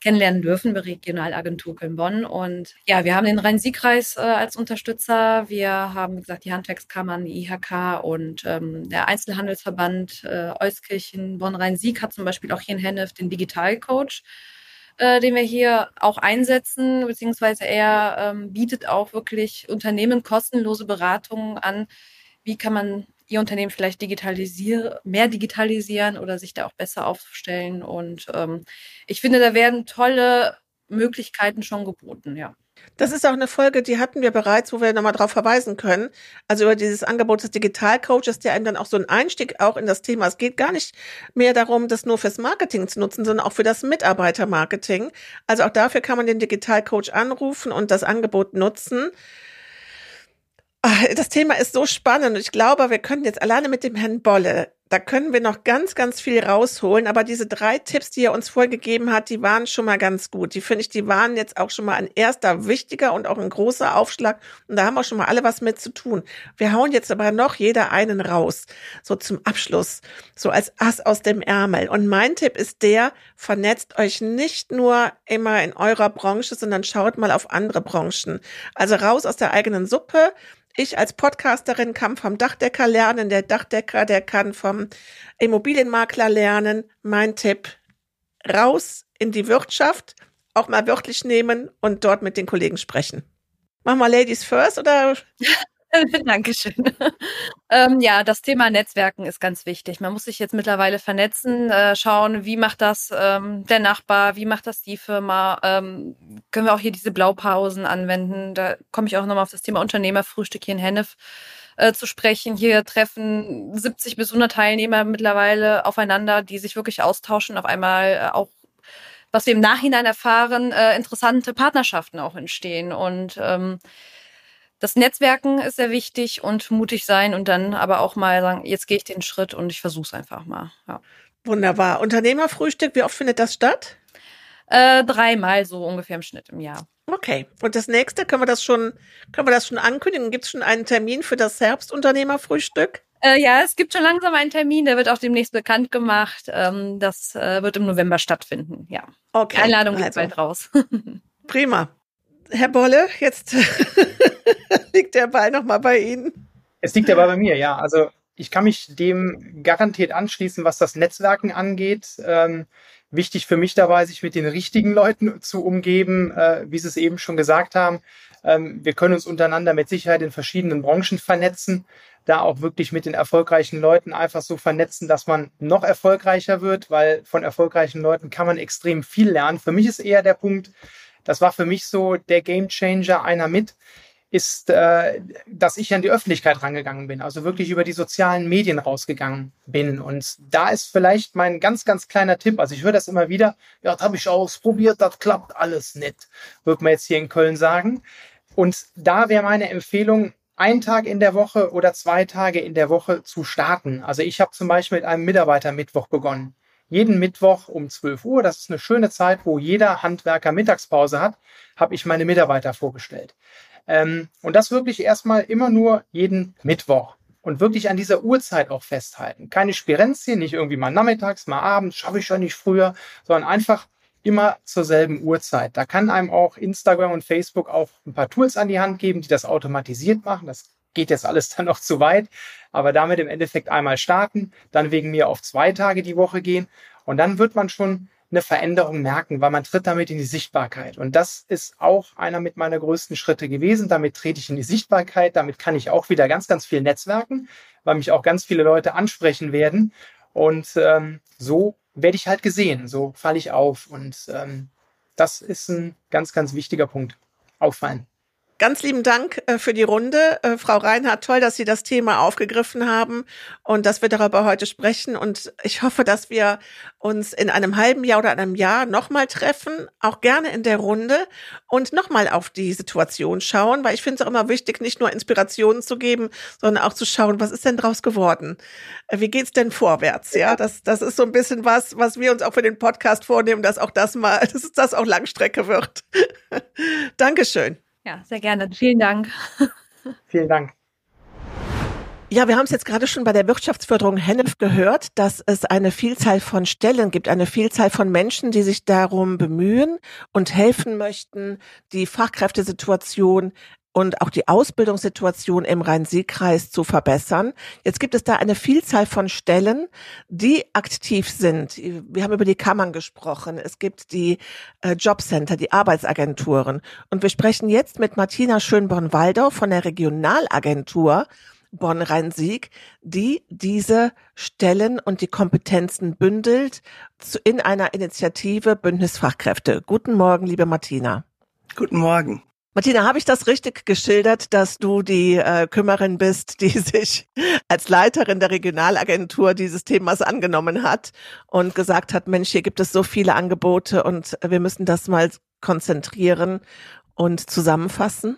kennenlernen dürfen bei Regionalagentur Köln-Bonn. Und ja, wir haben den Rhein-Sieg-Kreis äh, als Unterstützer. Wir haben, wie gesagt, die Handwerkskammern, die IHK und ähm, der Einzelhandelsverband äh, Euskirchen Bonn-Rhein-Sieg hat zum Beispiel auch hier in Hennef den Digitalcoach äh, den wir hier auch einsetzen, beziehungsweise er ähm, bietet auch wirklich Unternehmen kostenlose Beratungen an, wie kann man ihr Unternehmen vielleicht digitalisieren, mehr digitalisieren oder sich da auch besser aufstellen. Und ähm, ich finde, da werden tolle Möglichkeiten schon geboten, ja. Das ist auch eine Folge, die hatten wir bereits, wo wir nochmal darauf verweisen können. Also über dieses Angebot des Digitalcoaches, der einem dann auch so einen Einstieg auch in das Thema. Es geht gar nicht mehr darum, das nur fürs Marketing zu nutzen, sondern auch für das Mitarbeitermarketing. Also auch dafür kann man den Digitalcoach anrufen und das Angebot nutzen. Ah, das Thema ist so spannend ich glaube, wir können jetzt alleine mit dem Herrn Bolle, da können wir noch ganz, ganz viel rausholen. Aber diese drei Tipps, die er uns vorgegeben hat, die waren schon mal ganz gut. Die finde ich, die waren jetzt auch schon mal ein erster wichtiger und auch ein großer Aufschlag. Und da haben wir schon mal alle was mit zu tun. Wir hauen jetzt aber noch jeder einen raus. So zum Abschluss. So als Ass aus dem Ärmel. Und mein Tipp ist der, vernetzt euch nicht nur immer in eurer Branche, sondern schaut mal auf andere Branchen. Also raus aus der eigenen Suppe ich als Podcasterin kann vom Dachdecker lernen, der Dachdecker, der kann vom Immobilienmakler lernen. Mein Tipp, raus in die Wirtschaft, auch mal wörtlich nehmen und dort mit den Kollegen sprechen. Machen wir Ladies first oder? Dankeschön. ähm, ja, das Thema Netzwerken ist ganz wichtig. Man muss sich jetzt mittlerweile vernetzen, äh, schauen, wie macht das ähm, der Nachbar, wie macht das die Firma. Ähm, können wir auch hier diese Blaupausen anwenden. Da komme ich auch nochmal auf das Thema Unternehmerfrühstück hier in Hennef äh, zu sprechen. Hier treffen 70 bis 100 Teilnehmer mittlerweile aufeinander, die sich wirklich austauschen, auf einmal äh, auch was wir im Nachhinein erfahren, äh, interessante Partnerschaften auch entstehen. Und ähm, das Netzwerken ist sehr wichtig und mutig sein und dann aber auch mal sagen, jetzt gehe ich den Schritt und ich versuche es einfach mal. Ja. Wunderbar. Unternehmerfrühstück, wie oft findet das statt? Äh, dreimal so ungefähr im Schnitt im Jahr. Okay. Und das nächste, können wir das schon, können wir das schon ankündigen? Gibt es schon einen Termin für das Herbstunternehmerfrühstück? Äh, ja, es gibt schon langsam einen Termin, der wird auch demnächst bekannt gemacht. Ähm, das äh, wird im November stattfinden, ja. Okay. Einladung geht also. bald raus. Prima. Herr Bolle, jetzt liegt der Ball nochmal bei Ihnen. Es liegt der Ball bei mir, ja. Also ich kann mich dem garantiert anschließen, was das Netzwerken angeht. Ähm, wichtig für mich dabei, sich mit den richtigen Leuten zu umgeben, äh, wie Sie es eben schon gesagt haben. Ähm, wir können uns untereinander mit Sicherheit in verschiedenen Branchen vernetzen, da auch wirklich mit den erfolgreichen Leuten einfach so vernetzen, dass man noch erfolgreicher wird, weil von erfolgreichen Leuten kann man extrem viel lernen. Für mich ist eher der Punkt, das war für mich so der Game Changer einer mit, ist, äh, dass ich an die Öffentlichkeit rangegangen bin, also wirklich über die sozialen Medien rausgegangen bin. Und da ist vielleicht mein ganz, ganz kleiner Tipp. Also ich höre das immer wieder, ja, das habe ich ausprobiert, das klappt alles nicht, wird man jetzt hier in Köln sagen. Und da wäre meine Empfehlung, einen Tag in der Woche oder zwei Tage in der Woche zu starten. Also ich habe zum Beispiel mit einem Mitarbeitermittwoch begonnen. Jeden Mittwoch um 12 Uhr, das ist eine schöne Zeit, wo jeder Handwerker Mittagspause hat, habe ich meine Mitarbeiter vorgestellt. Ähm, und das wirklich erstmal immer nur jeden Mittwoch. Und wirklich an dieser Uhrzeit auch festhalten. Keine Spirenzien, nicht irgendwie mal nachmittags, mal abends, schaffe ich ja nicht früher, sondern einfach immer zur selben Uhrzeit. Da kann einem auch Instagram und Facebook auch ein paar Tools an die Hand geben, die das automatisiert machen. Das geht jetzt alles dann noch zu weit, aber damit im Endeffekt einmal starten, dann wegen mir auf zwei Tage die Woche gehen und dann wird man schon eine Veränderung merken, weil man tritt damit in die Sichtbarkeit. Und das ist auch einer mit meiner größten Schritte gewesen. Damit trete ich in die Sichtbarkeit. Damit kann ich auch wieder ganz, ganz viel netzwerken, weil mich auch ganz viele Leute ansprechen werden. Und ähm, so werde ich halt gesehen. So falle ich auf. Und ähm, das ist ein ganz, ganz wichtiger Punkt. Auffallen. Ganz lieben Dank äh, für die Runde. Äh, Frau Reinhardt, toll, dass Sie das Thema aufgegriffen haben und dass wir darüber heute sprechen. Und ich hoffe, dass wir uns in einem halben Jahr oder einem Jahr nochmal treffen, auch gerne in der Runde und nochmal auf die Situation schauen, weil ich finde es auch immer wichtig, nicht nur Inspirationen zu geben, sondern auch zu schauen, was ist denn draus geworden? Äh, wie geht's denn vorwärts? Ja, das, das ist so ein bisschen was, was wir uns auch für den Podcast vornehmen, dass auch das mal, dass das auch Langstrecke wird. Dankeschön. Ja, sehr gerne. Vielen Dank. Vielen Dank. Ja, wir haben es jetzt gerade schon bei der Wirtschaftsförderung Hennef gehört, dass es eine Vielzahl von Stellen gibt, eine Vielzahl von Menschen, die sich darum bemühen und helfen möchten, die Fachkräftesituation und auch die Ausbildungssituation im Rhein-Sieg-Kreis zu verbessern. Jetzt gibt es da eine Vielzahl von Stellen, die aktiv sind. Wir haben über die Kammern gesprochen. Es gibt die äh, Jobcenter, die Arbeitsagenturen. Und wir sprechen jetzt mit Martina Schönborn-Waldau von der Regionalagentur Bonn-Rhein-Sieg, die diese Stellen und die Kompetenzen bündelt in einer Initiative Bündnis Fachkräfte. Guten Morgen, liebe Martina. Guten Morgen. Martina, habe ich das richtig geschildert, dass du die äh, Kümmerin bist, die sich als Leiterin der Regionalagentur dieses Themas angenommen hat und gesagt hat, Mensch, hier gibt es so viele Angebote und wir müssen das mal konzentrieren und zusammenfassen?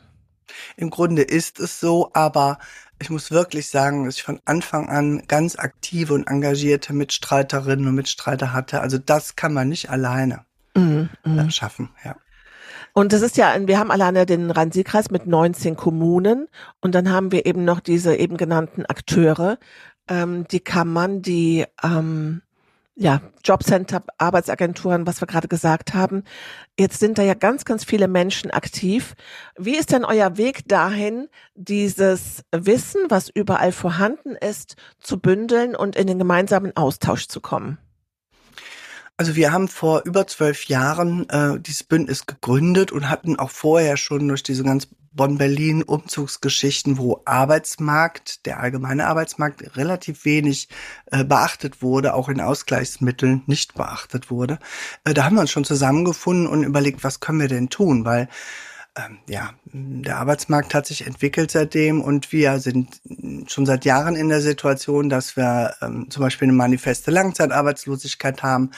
Im Grunde ist es so, aber ich muss wirklich sagen, dass ich von Anfang an ganz aktive und engagierte Mitstreiterinnen und Mitstreiter hatte. Also das kann man nicht alleine mm, mm. schaffen, ja. Und das ist ja, wir haben alleine den Rhein-Sieg-Kreis mit 19 Kommunen und dann haben wir eben noch diese eben genannten Akteure, ähm, die Kammern, die ähm, ja, Jobcenter, Arbeitsagenturen, was wir gerade gesagt haben. Jetzt sind da ja ganz, ganz viele Menschen aktiv. Wie ist denn euer Weg dahin, dieses Wissen, was überall vorhanden ist, zu bündeln und in den gemeinsamen Austausch zu kommen? Also wir haben vor über zwölf Jahren äh, dieses Bündnis gegründet und hatten auch vorher schon durch diese ganz Bonn-Berlin Umzugsgeschichten, wo Arbeitsmarkt, der allgemeine Arbeitsmarkt relativ wenig äh, beachtet wurde, auch in Ausgleichsmitteln nicht beachtet wurde. Äh, da haben wir uns schon zusammengefunden und überlegt, was können wir denn tun, weil ja, der Arbeitsmarkt hat sich entwickelt seitdem und wir sind schon seit Jahren in der Situation, dass wir ähm, zum Beispiel eine manifeste Langzeitarbeitslosigkeit haben.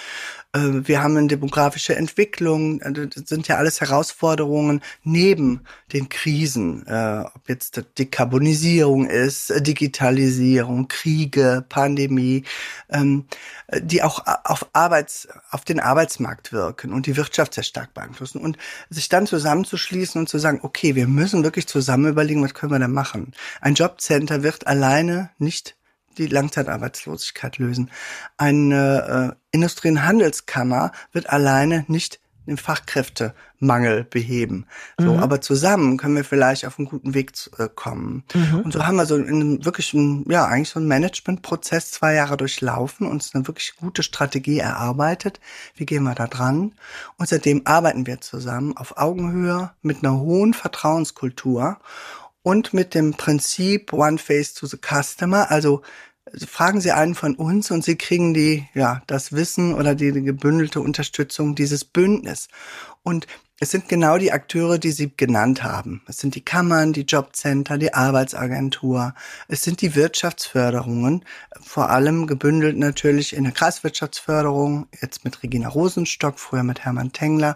Äh, wir haben eine demografische Entwicklung, also das sind ja alles Herausforderungen neben den Krisen, äh, ob jetzt Dekarbonisierung ist, äh, Digitalisierung, Kriege, Pandemie, ähm, die auch auf Arbeits, auf den Arbeitsmarkt wirken und die Wirtschaft sehr stark beeinflussen. Und sich dann zusammenzuschließen und zu sagen, okay, wir müssen wirklich zusammen überlegen, was können wir da machen. Ein Jobcenter wird alleine nicht die Langzeitarbeitslosigkeit lösen. Eine äh, Industrie- und Handelskammer wird alleine nicht den Fachkräftemangel beheben. So, mhm. aber zusammen können wir vielleicht auf einen guten Weg äh, kommen. Mhm. Und so haben wir so in wirklich ein, ja, eigentlich so einen Managementprozess zwei Jahre durchlaufen, uns eine wirklich gute Strategie erarbeitet. Wie gehen wir da dran? Und seitdem arbeiten wir zusammen auf Augenhöhe mit einer hohen Vertrauenskultur und mit dem Prinzip One Face to the Customer, also fragen Sie einen von uns und Sie kriegen die, ja, das Wissen oder die, die gebündelte Unterstützung dieses Bündnis. Und es sind genau die Akteure, die Sie genannt haben. Es sind die Kammern, die Jobcenter, die Arbeitsagentur. Es sind die Wirtschaftsförderungen, vor allem gebündelt natürlich in der Kreiswirtschaftsförderung, jetzt mit Regina Rosenstock, früher mit Hermann Tengler,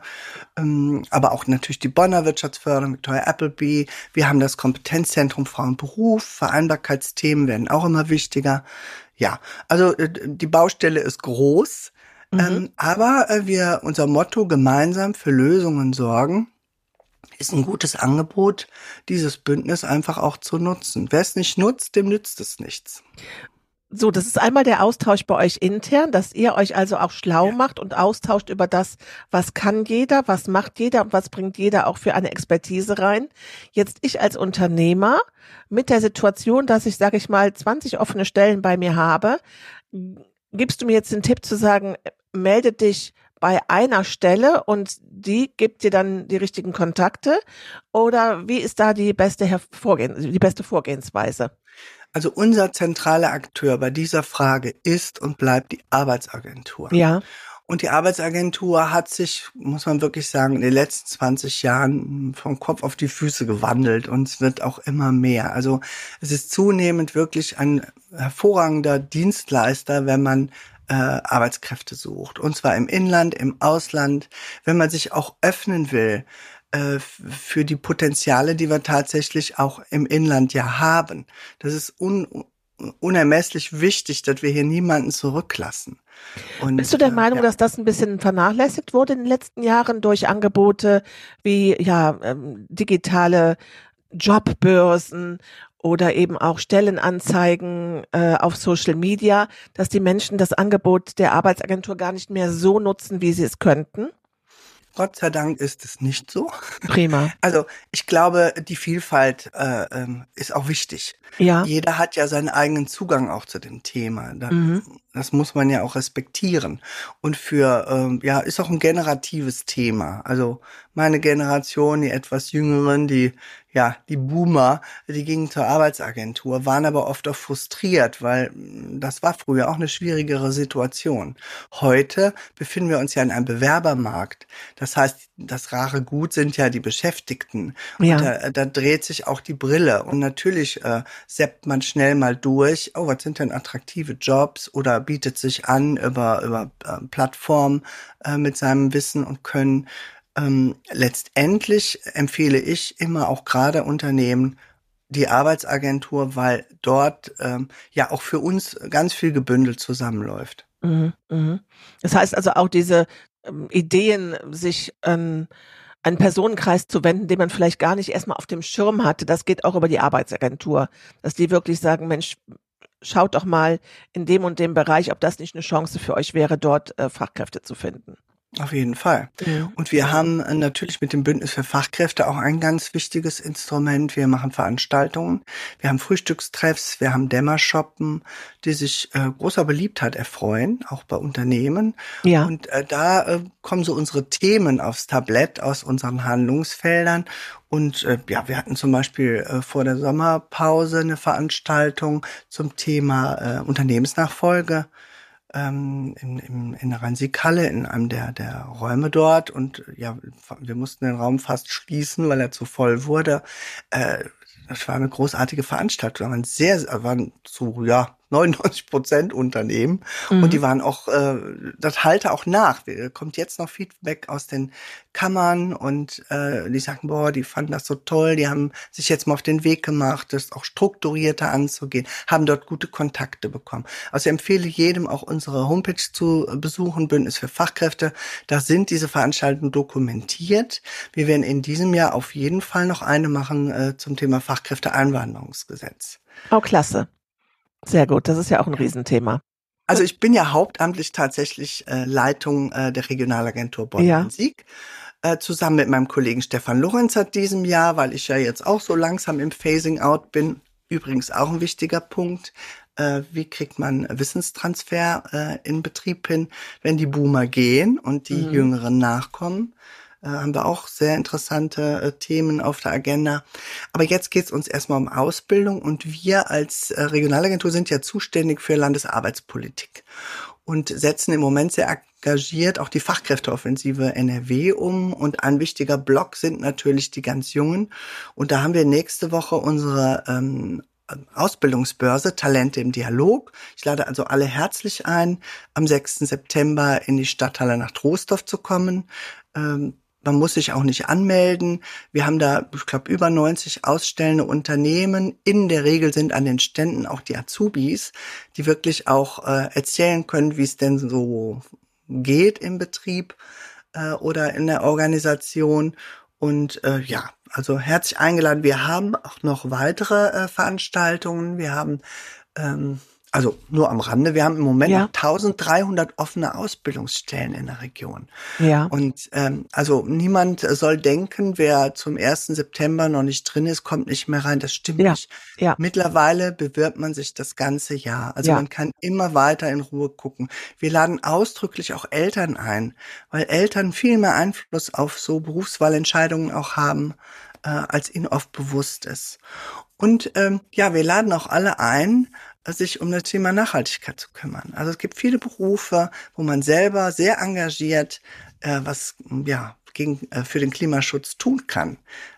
ähm, aber auch natürlich die Bonner Wirtschaftsförderung, Victoria Appleby. Wir haben das Kompetenzzentrum Frau und Beruf, Vereinbarkeitsthemen werden auch immer wichtiger. Ja, also äh, die Baustelle ist groß. Mhm. Ähm, aber äh, wir, unser Motto gemeinsam für Lösungen sorgen, ist ein gutes Angebot, dieses Bündnis einfach auch zu nutzen. Wer es nicht nutzt, dem nützt es nichts. So, das ist einmal der Austausch bei euch intern, dass ihr euch also auch schlau ja. macht und austauscht über das, was kann jeder, was macht jeder und was bringt jeder auch für eine Expertise rein. Jetzt ich als Unternehmer mit der Situation, dass ich, sage ich mal, 20 offene Stellen bei mir habe, gibst du mir jetzt den Tipp zu sagen, melde dich bei einer Stelle und die gibt dir dann die richtigen Kontakte? Oder wie ist da die beste Vorgehen, die beste Vorgehensweise? Also unser zentraler Akteur bei dieser Frage ist und bleibt die Arbeitsagentur. Ja. Und die Arbeitsagentur hat sich, muss man wirklich sagen, in den letzten 20 Jahren vom Kopf auf die Füße gewandelt und es wird auch immer mehr. Also es ist zunehmend wirklich ein hervorragender Dienstleister, wenn man äh, Arbeitskräfte sucht. Und zwar im Inland, im Ausland, wenn man sich auch öffnen will äh, für die Potenziale, die wir tatsächlich auch im Inland ja haben. Das ist un unermesslich wichtig, dass wir hier niemanden zurücklassen. Und, Bist du der äh, Meinung, ja. dass das ein bisschen vernachlässigt wurde in den letzten Jahren durch Angebote wie ja ähm, digitale Jobbörsen oder eben auch Stellenanzeigen äh, auf Social Media, dass die Menschen das Angebot der Arbeitsagentur gar nicht mehr so nutzen, wie sie es könnten? Gott sei Dank ist es nicht so. Prima. Also ich glaube, die Vielfalt äh, ähm, ist auch wichtig. Ja. Jeder hat ja seinen eigenen Zugang auch zu dem Thema. Da, mhm. Das muss man ja auch respektieren. Und für, ähm, ja, ist auch ein generatives Thema. Also meine Generation, die etwas jüngeren, die ja, die Boomer, die gingen zur Arbeitsagentur, waren aber oft auch frustriert, weil mm, das war früher auch eine schwierigere Situation. Heute befinden wir uns ja in einem Bewerbermarkt. Das heißt, das rare Gut sind ja die Beschäftigten. Ja. Und da, da dreht sich auch die Brille. Und natürlich äh, seppt man schnell mal durch, oh, was sind denn attraktive Jobs oder bietet sich an über, über äh, Plattformen äh, mit seinem Wissen und Können. Ähm, letztendlich empfehle ich immer auch gerade Unternehmen die Arbeitsagentur, weil dort ähm, ja auch für uns ganz viel gebündelt zusammenläuft. Mhm, mh. Das heißt also auch diese ähm, Ideen, sich an einen Personenkreis zu wenden, den man vielleicht gar nicht erstmal auf dem Schirm hatte, das geht auch über die Arbeitsagentur, dass die wirklich sagen, Mensch, schaut doch mal in dem und dem Bereich, ob das nicht eine Chance für euch wäre, dort äh, Fachkräfte zu finden. Auf jeden Fall. Ja. Und wir haben äh, natürlich mit dem Bündnis für Fachkräfte auch ein ganz wichtiges Instrument. Wir machen Veranstaltungen, wir haben Frühstückstreffs, wir haben Dämmershoppen, die sich äh, großer Beliebtheit erfreuen, auch bei Unternehmen. Ja. Und äh, da äh, kommen so unsere Themen aufs Tablett aus unseren Handlungsfeldern. Und äh, ja, wir hatten zum Beispiel äh, vor der Sommerpause eine Veranstaltung zum Thema Unternehmensnachfolge ähm, in, in, der Rhein-Sieg-Halle, in einem der, der Räume dort. Und ja, wir mussten den Raum fast schließen, weil er zu voll wurde. Äh, das war eine großartige Veranstaltung. Da waren sehr, waren zu, ja, 99 Prozent Unternehmen mhm. und die waren auch, äh, das halte auch nach. Kommt jetzt noch Feedback aus den Kammern und äh, die sagen, boah, die fanden das so toll, die haben sich jetzt mal auf den Weg gemacht, das auch strukturierter anzugehen, haben dort gute Kontakte bekommen. Also ich empfehle jedem auch unsere Homepage zu besuchen, Bündnis für Fachkräfte. Da sind diese Veranstaltungen dokumentiert. Wir werden in diesem Jahr auf jeden Fall noch eine machen äh, zum Thema Fachkräfteeinwanderungsgesetz. Oh, klasse. Sehr gut, das ist ja auch ein Riesenthema. Also ich bin ja hauptamtlich tatsächlich äh, Leitung äh, der Regionalagentur Bonn Ja. und Sieg. Äh, zusammen mit meinem Kollegen Stefan Lorenz seit diesem Jahr, weil ich ja jetzt auch so langsam im Phasing Out bin. Übrigens auch ein wichtiger Punkt. Äh, wie kriegt man Wissenstransfer äh, in Betrieb hin, wenn die Boomer gehen und die Mhm. Jüngeren nachkommen? Äh, haben wir auch sehr interessante äh, Themen auf der Agenda. Aber jetzt geht es uns erstmal um Ausbildung und wir als äh, Regionalagentur sind ja zuständig für Landesarbeitspolitik und setzen im Moment sehr engagiert auch die Fachkräfteoffensive NRW um. Und ein wichtiger Block sind natürlich die ganz Jungen. Und da haben wir nächste Woche unsere ähm, Ausbildungsbörse Talente im Dialog. Ich lade also alle herzlich ein, am 6. September in die Stadthalle nach Troisdorf zu kommen. Ähm, man muss sich auch nicht anmelden. Wir haben da, ich glaube, über 90 ausstellende Unternehmen. In der Regel sind an den Ständen auch die Azubis, die wirklich auch äh, erzählen können, wie es denn so geht im Betrieb äh, oder in der Organisation. Und äh, ja, also herzlich eingeladen. Wir haben auch noch weitere äh, Veranstaltungen. Wir haben ähm, also nur am Rande. Wir haben im Moment Ja. noch 1300 offene Ausbildungsstellen in der Region. Ja. Und ähm, also niemand soll denken, wer zum 1. September noch nicht drin ist, kommt nicht mehr rein. Das stimmt Ja, nicht. ja. Mittlerweile bewirbt man sich das ganze Jahr. Also Ja. man kann immer weiter in Ruhe gucken. Wir laden ausdrücklich auch Eltern ein, weil Eltern viel mehr Einfluss auf so Berufswahlentscheidungen auch haben, äh, als ihnen oft bewusst ist. Und ähm, ja, wir laden auch alle ein, sich um das Thema Nachhaltigkeit zu kümmern. Also es gibt viele Berufe, wo man selber sehr engagiert äh, was ja gegen äh, für den Klimaschutz tun kann.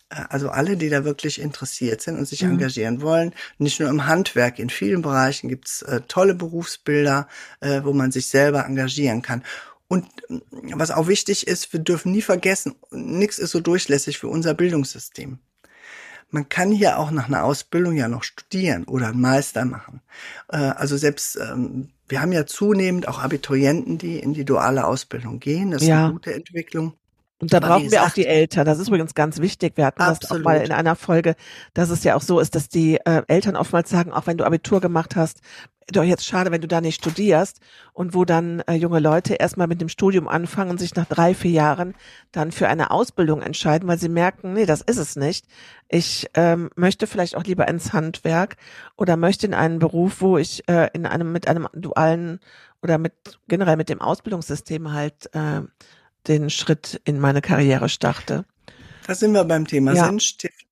Äh, Also alle, die da wirklich interessiert sind und sich Mhm. engagieren wollen, nicht nur im Handwerk, in vielen Bereichen gibt's äh, tolle Berufsbilder, äh, wo man sich selber engagieren kann. Und ähm, was auch wichtig ist, wir dürfen nie vergessen, nichts ist so durchlässig für unser Bildungssystem. Man kann hier auch nach einer Ausbildung ja noch studieren oder einen Meister machen. Äh, Also selbst, ähm, wir haben ja zunehmend auch Abiturienten, die in die duale Ausbildung gehen. Das ist Ja. eine gute Entwicklung. Und da Aber brauchen wir auch die Eltern. Das ist übrigens ganz wichtig. Wir hatten das auch Absolut. mal in einer Folge, dass es ja auch so ist, dass die äh, Eltern oftmals sagen, auch wenn du Abitur gemacht hast, doch jetzt schade, wenn du da nicht studierst und wo dann äh, junge Leute erstmal mit dem Studium anfangen und sich nach drei, vier Jahren dann für eine Ausbildung entscheiden, weil sie merken, nee, das ist es nicht. Ich ähm, möchte vielleicht auch lieber ins Handwerk oder möchte in einen Beruf, wo ich äh, in einem mit einem dualen oder mit generell mit dem Ausbildungssystem halt äh, den Schritt in meine Karriere starte. Da sind wir beim Thema Ja.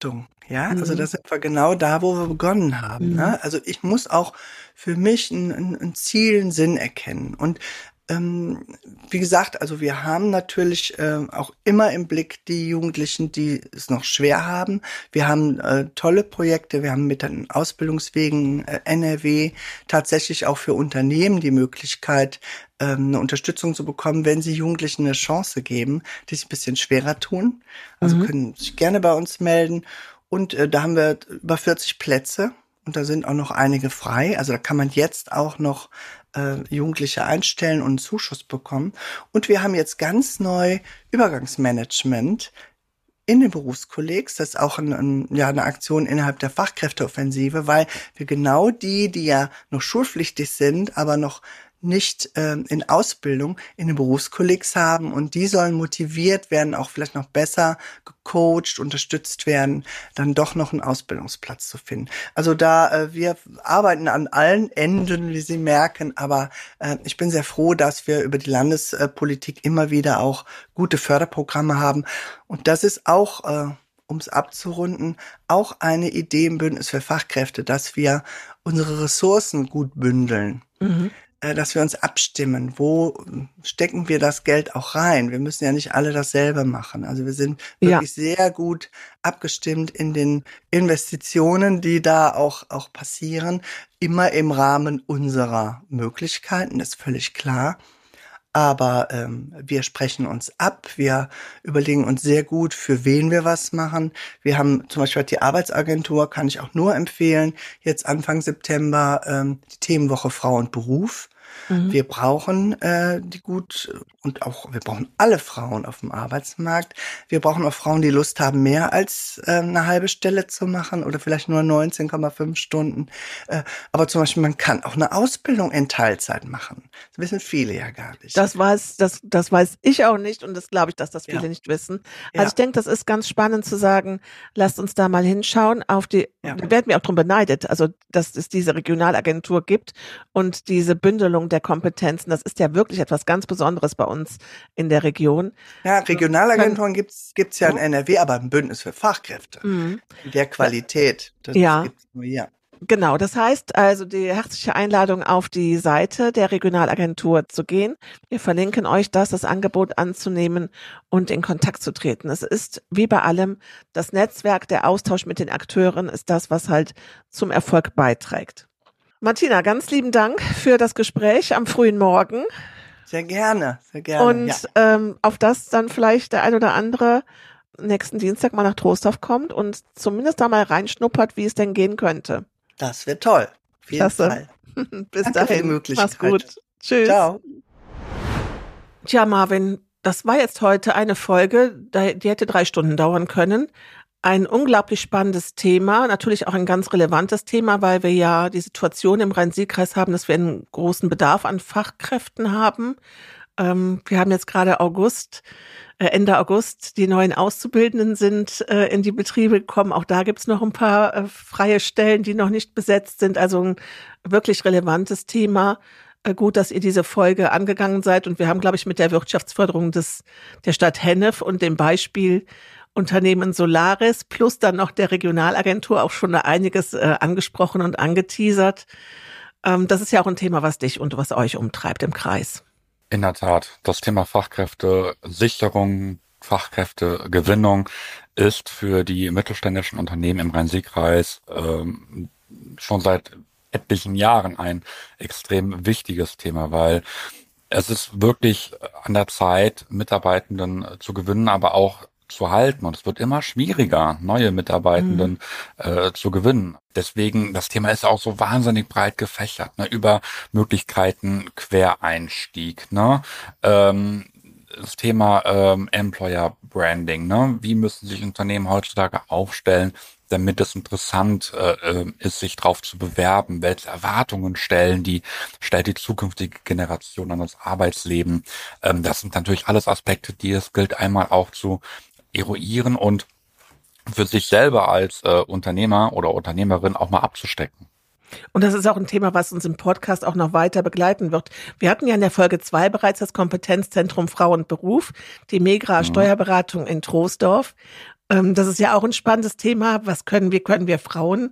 Sinnstiftung. Ja, also Mhm. da sind wir genau da, wo wir begonnen haben. Mhm. Ne? Also ich muss auch für mich ein, ein, ein Ziel, einen Sinn erkennen. Und ähm, wie gesagt, also wir haben natürlich äh, auch immer im Blick die Jugendlichen, die es noch schwer haben. Wir haben äh, tolle Projekte. Wir haben mit den Ausbildungswegen äh, NRW tatsächlich auch für Unternehmen die Möglichkeit, ähm, eine Unterstützung zu bekommen, wenn sie Jugendlichen eine Chance geben, die sich ein bisschen schwerer tun. Also Mhm. können sich gerne bei uns melden. Und äh, da haben wir über 40 Plätze und da sind auch noch einige frei. Also da kann man jetzt auch noch äh, Jugendliche einstellen und einen Zuschuss bekommen. Und wir haben jetzt ganz neu Übergangsmanagement in den Berufskollegs. Das ist auch ein, ein, ja, eine Aktion innerhalb der Fachkräfteoffensive, weil wir genau die, die ja noch schulpflichtig sind, aber noch nicht ähm, in Ausbildung in den Berufskollegs haben und die sollen motiviert werden, auch vielleicht noch besser gecoacht, unterstützt werden, dann doch noch einen Ausbildungsplatz zu finden. Also da äh, wir arbeiten an allen Enden, wie Sie merken, aber äh, ich bin sehr froh, dass wir über die Landespolitik immer wieder auch gute Förderprogramme haben und das ist auch äh, um es abzurunden, auch eine Idee im Bündnis für Fachkräfte, dass wir unsere Ressourcen gut bündeln Mhm. Äh, dass wir uns abstimmen, wo stecken wir das Geld auch rein. Wir müssen ja nicht alle dasselbe machen. Also wir sind Ja. wirklich sehr gut abgestimmt in den Investitionen, die da auch, auch passieren, immer im Rahmen unserer Möglichkeiten, ist völlig klar. Aber ähm, wir sprechen uns ab, wir überlegen uns sehr gut, für wen wir was machen. Wir haben zum Beispiel die Arbeitsagentur, kann ich auch nur empfehlen, jetzt Anfang September ähm, die Themenwoche Frau und Beruf. Mhm. Wir brauchen äh, die gut und auch wir brauchen alle Frauen auf dem Arbeitsmarkt. Wir brauchen auch Frauen, die Lust haben, mehr als äh, eine halbe Stelle zu machen oder vielleicht nur 19,5 Stunden. Äh, aber zum Beispiel man kann auch eine Ausbildung in Teilzeit machen. Das wissen viele ja gar nicht. Das weiß das das weiß ich auch nicht und das glaube ich, dass das viele ja. nicht wissen. Also ja. ich denke, das ist ganz spannend zu sagen. Lasst uns da mal hinschauen auf die. Ja. werden wir auch darum beneidet, also dass es diese Regionalagentur gibt und diese Bündelung der Kompetenzen, das ist ja wirklich etwas ganz Besonderes bei uns in der Region. Ja, Regionalagenturen gibt es ja in NRW, aber ein Bündnis für Fachkräfte. Mhm. Der Qualität. Das ja. gibt's nur hier. Genau, das heißt also die herzliche Einladung auf die Seite der Regionalagentur zu gehen. Wir verlinken euch das, das Angebot anzunehmen und in Kontakt zu treten. Es ist wie bei allem das Netzwerk, der Austausch mit den Akteuren ist das, was halt zum Erfolg beiträgt. Martina, ganz lieben Dank für das Gespräch am frühen Morgen. Sehr gerne, sehr gerne. Und ja. ähm, auf das dann vielleicht der ein oder andere nächsten Dienstag mal nach Trostorf kommt und zumindest da mal reinschnuppert, wie es denn gehen könnte. Das wird toll. Auf jeden Klasse. Fall. Bis Danke dahin. Mach's gut. Tschüss. Ciao. Tja, Marvin, das war jetzt heute eine Folge, die hätte drei Stunden dauern können ein unglaublich spannendes Thema, natürlich auch ein ganz relevantes Thema, weil wir ja die Situation im Rhein-Sieg-Kreis haben, dass wir einen großen Bedarf an Fachkräften haben. Ähm, wir haben jetzt gerade August, äh, Ende August, die neuen Auszubildenden sind äh, in die Betriebe gekommen. Auch da gibt's noch ein paar äh, freie Stellen, die noch nicht besetzt sind. Also ein wirklich relevantes Thema gut, dass ihr diese Folge angegangen seid. Und wir haben, glaube ich, mit der Wirtschaftsförderung des, der Stadt Hennef und dem Beispiel Unternehmen Solaris plus dann noch der Regionalagentur auch schon einiges äh, angesprochen und angeteasert. Ähm, das ist ja auch ein Thema, was dich und was euch umtreibt im Kreis. In der Tat, das Thema Fachkräftesicherung, Fachkräftegewinnung ist für die mittelständischen Unternehmen im Rhein-Sieg-Kreis ähm, schon seit etlichen Jahren ein extrem wichtiges Thema, weil es ist wirklich an der Zeit, Mitarbeitenden zu gewinnen, aber auch zu halten und es wird immer schwieriger, neue Mitarbeitenden mhm. äh, zu gewinnen. Deswegen, das Thema ist auch so wahnsinnig breit gefächert, ne, über Möglichkeiten Quereinstieg, ne, ähm, das Thema ähm, Employer Branding, ne, wie müssen sich Unternehmen heutzutage aufstellen, damit es interessant äh, äh, ist, sich darauf zu bewerben, welche Erwartungen stellen die, stellt die zukünftige Generation an das Arbeitsleben. Ähm, das sind natürlich alles Aspekte, die es gilt einmal auch zu eruieren und für sich selber als äh, Unternehmer oder Unternehmerin auch mal abzustecken. Und das ist auch ein Thema, was uns im Podcast auch noch weiter begleiten wird. Wir hatten ja in der Folge zwei bereits das Kompetenzzentrum Frau und Beruf, die Megra mhm. Steuerberatung in Troisdorf. Ähm, das ist ja auch ein spannendes Thema. Was können wir, können wir Frauen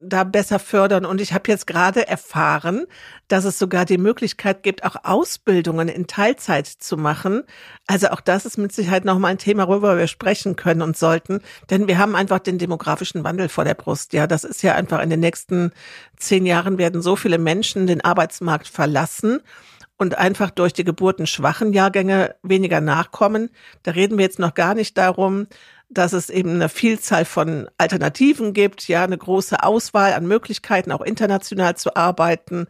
da besser fördern. Und ich habe jetzt gerade erfahren, dass es sogar die Möglichkeit gibt, auch Ausbildungen in Teilzeit zu machen. Also auch das ist mit Sicherheit nochmal ein Thema, worüber wir sprechen können und sollten. Denn wir haben einfach den demografischen Wandel vor der Brust. Ja, das ist ja einfach in den nächsten zehn Jahren werden so viele Menschen den Arbeitsmarkt verlassen und einfach durch die Geburten schwachen Jahrgänge weniger nachkommen. Da reden wir jetzt noch gar nicht darum, dass es eben eine Vielzahl von Alternativen gibt, ja, eine große Auswahl an Möglichkeiten, auch international zu arbeiten,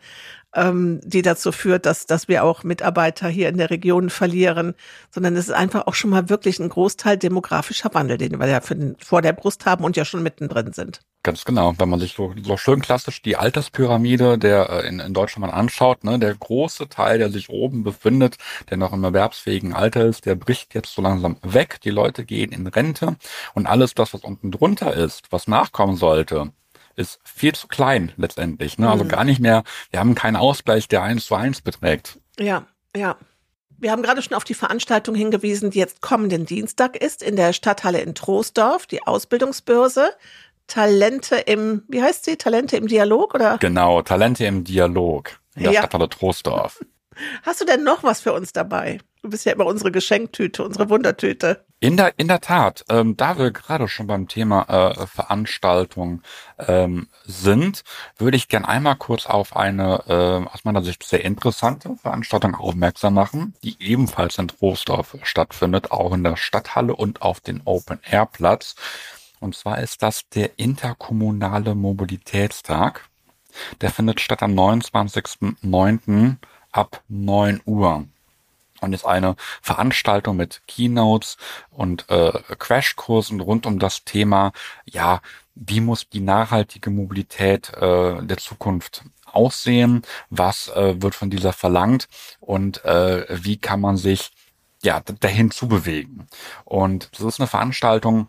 ähm, die dazu führt, dass, dass wir auch Mitarbeiter hier in der Region verlieren, sondern es ist einfach auch schon mal wirklich ein Großteil demografischer Wandel, den wir ja den, vor der Brust haben und ja schon mittendrin sind. Ganz genau. Wenn man sich so, so schön klassisch die Alterspyramide der äh, in, in Deutschland mal anschaut, ne, der große Teil, der sich oben befindet, der noch im erwerbsfähigen Alter ist, der bricht jetzt so langsam weg. Die Leute gehen in Rente und alles das, was unten drunter ist, was nachkommen sollte, ist viel zu klein letztendlich. Ne? Also mhm. gar nicht mehr, wir haben keinen Ausgleich, der eins zu eins beträgt. Ja, ja. Wir haben gerade schon auf die Veranstaltung hingewiesen, die jetzt kommenden Dienstag ist in der Stadthalle in Troisdorf, die Ausbildungsbörse. Talente im, wie heißt sie? Talente im Dialog oder? Genau, Talente im Dialog in der ja. Stadthalle Troisdorf. Hast du denn noch was für uns dabei? Du bist ja immer unsere Geschenktüte, unsere Wundertüte. In der, in der Tat, ähm, da wir gerade schon beim Thema äh, Veranstaltung ähm, sind, würde ich gern einmal kurz auf eine äh, aus meiner Sicht sehr interessante Veranstaltung aufmerksam machen, die ebenfalls in Troisdorf stattfindet, auch in der Stadthalle und auf den Open-Air-Platz. Und zwar ist das der interkommunale Mobilitätstag. Der findet statt am 29.09 ab 9 Uhr und ist eine Veranstaltung mit Keynotes und äh, Crashkursen rund um das Thema, ja, wie muss die nachhaltige Mobilität äh, der Zukunft aussehen, was äh, wird von dieser verlangt und äh, wie kann man sich ja dahin zubewegen. Und das ist eine Veranstaltung,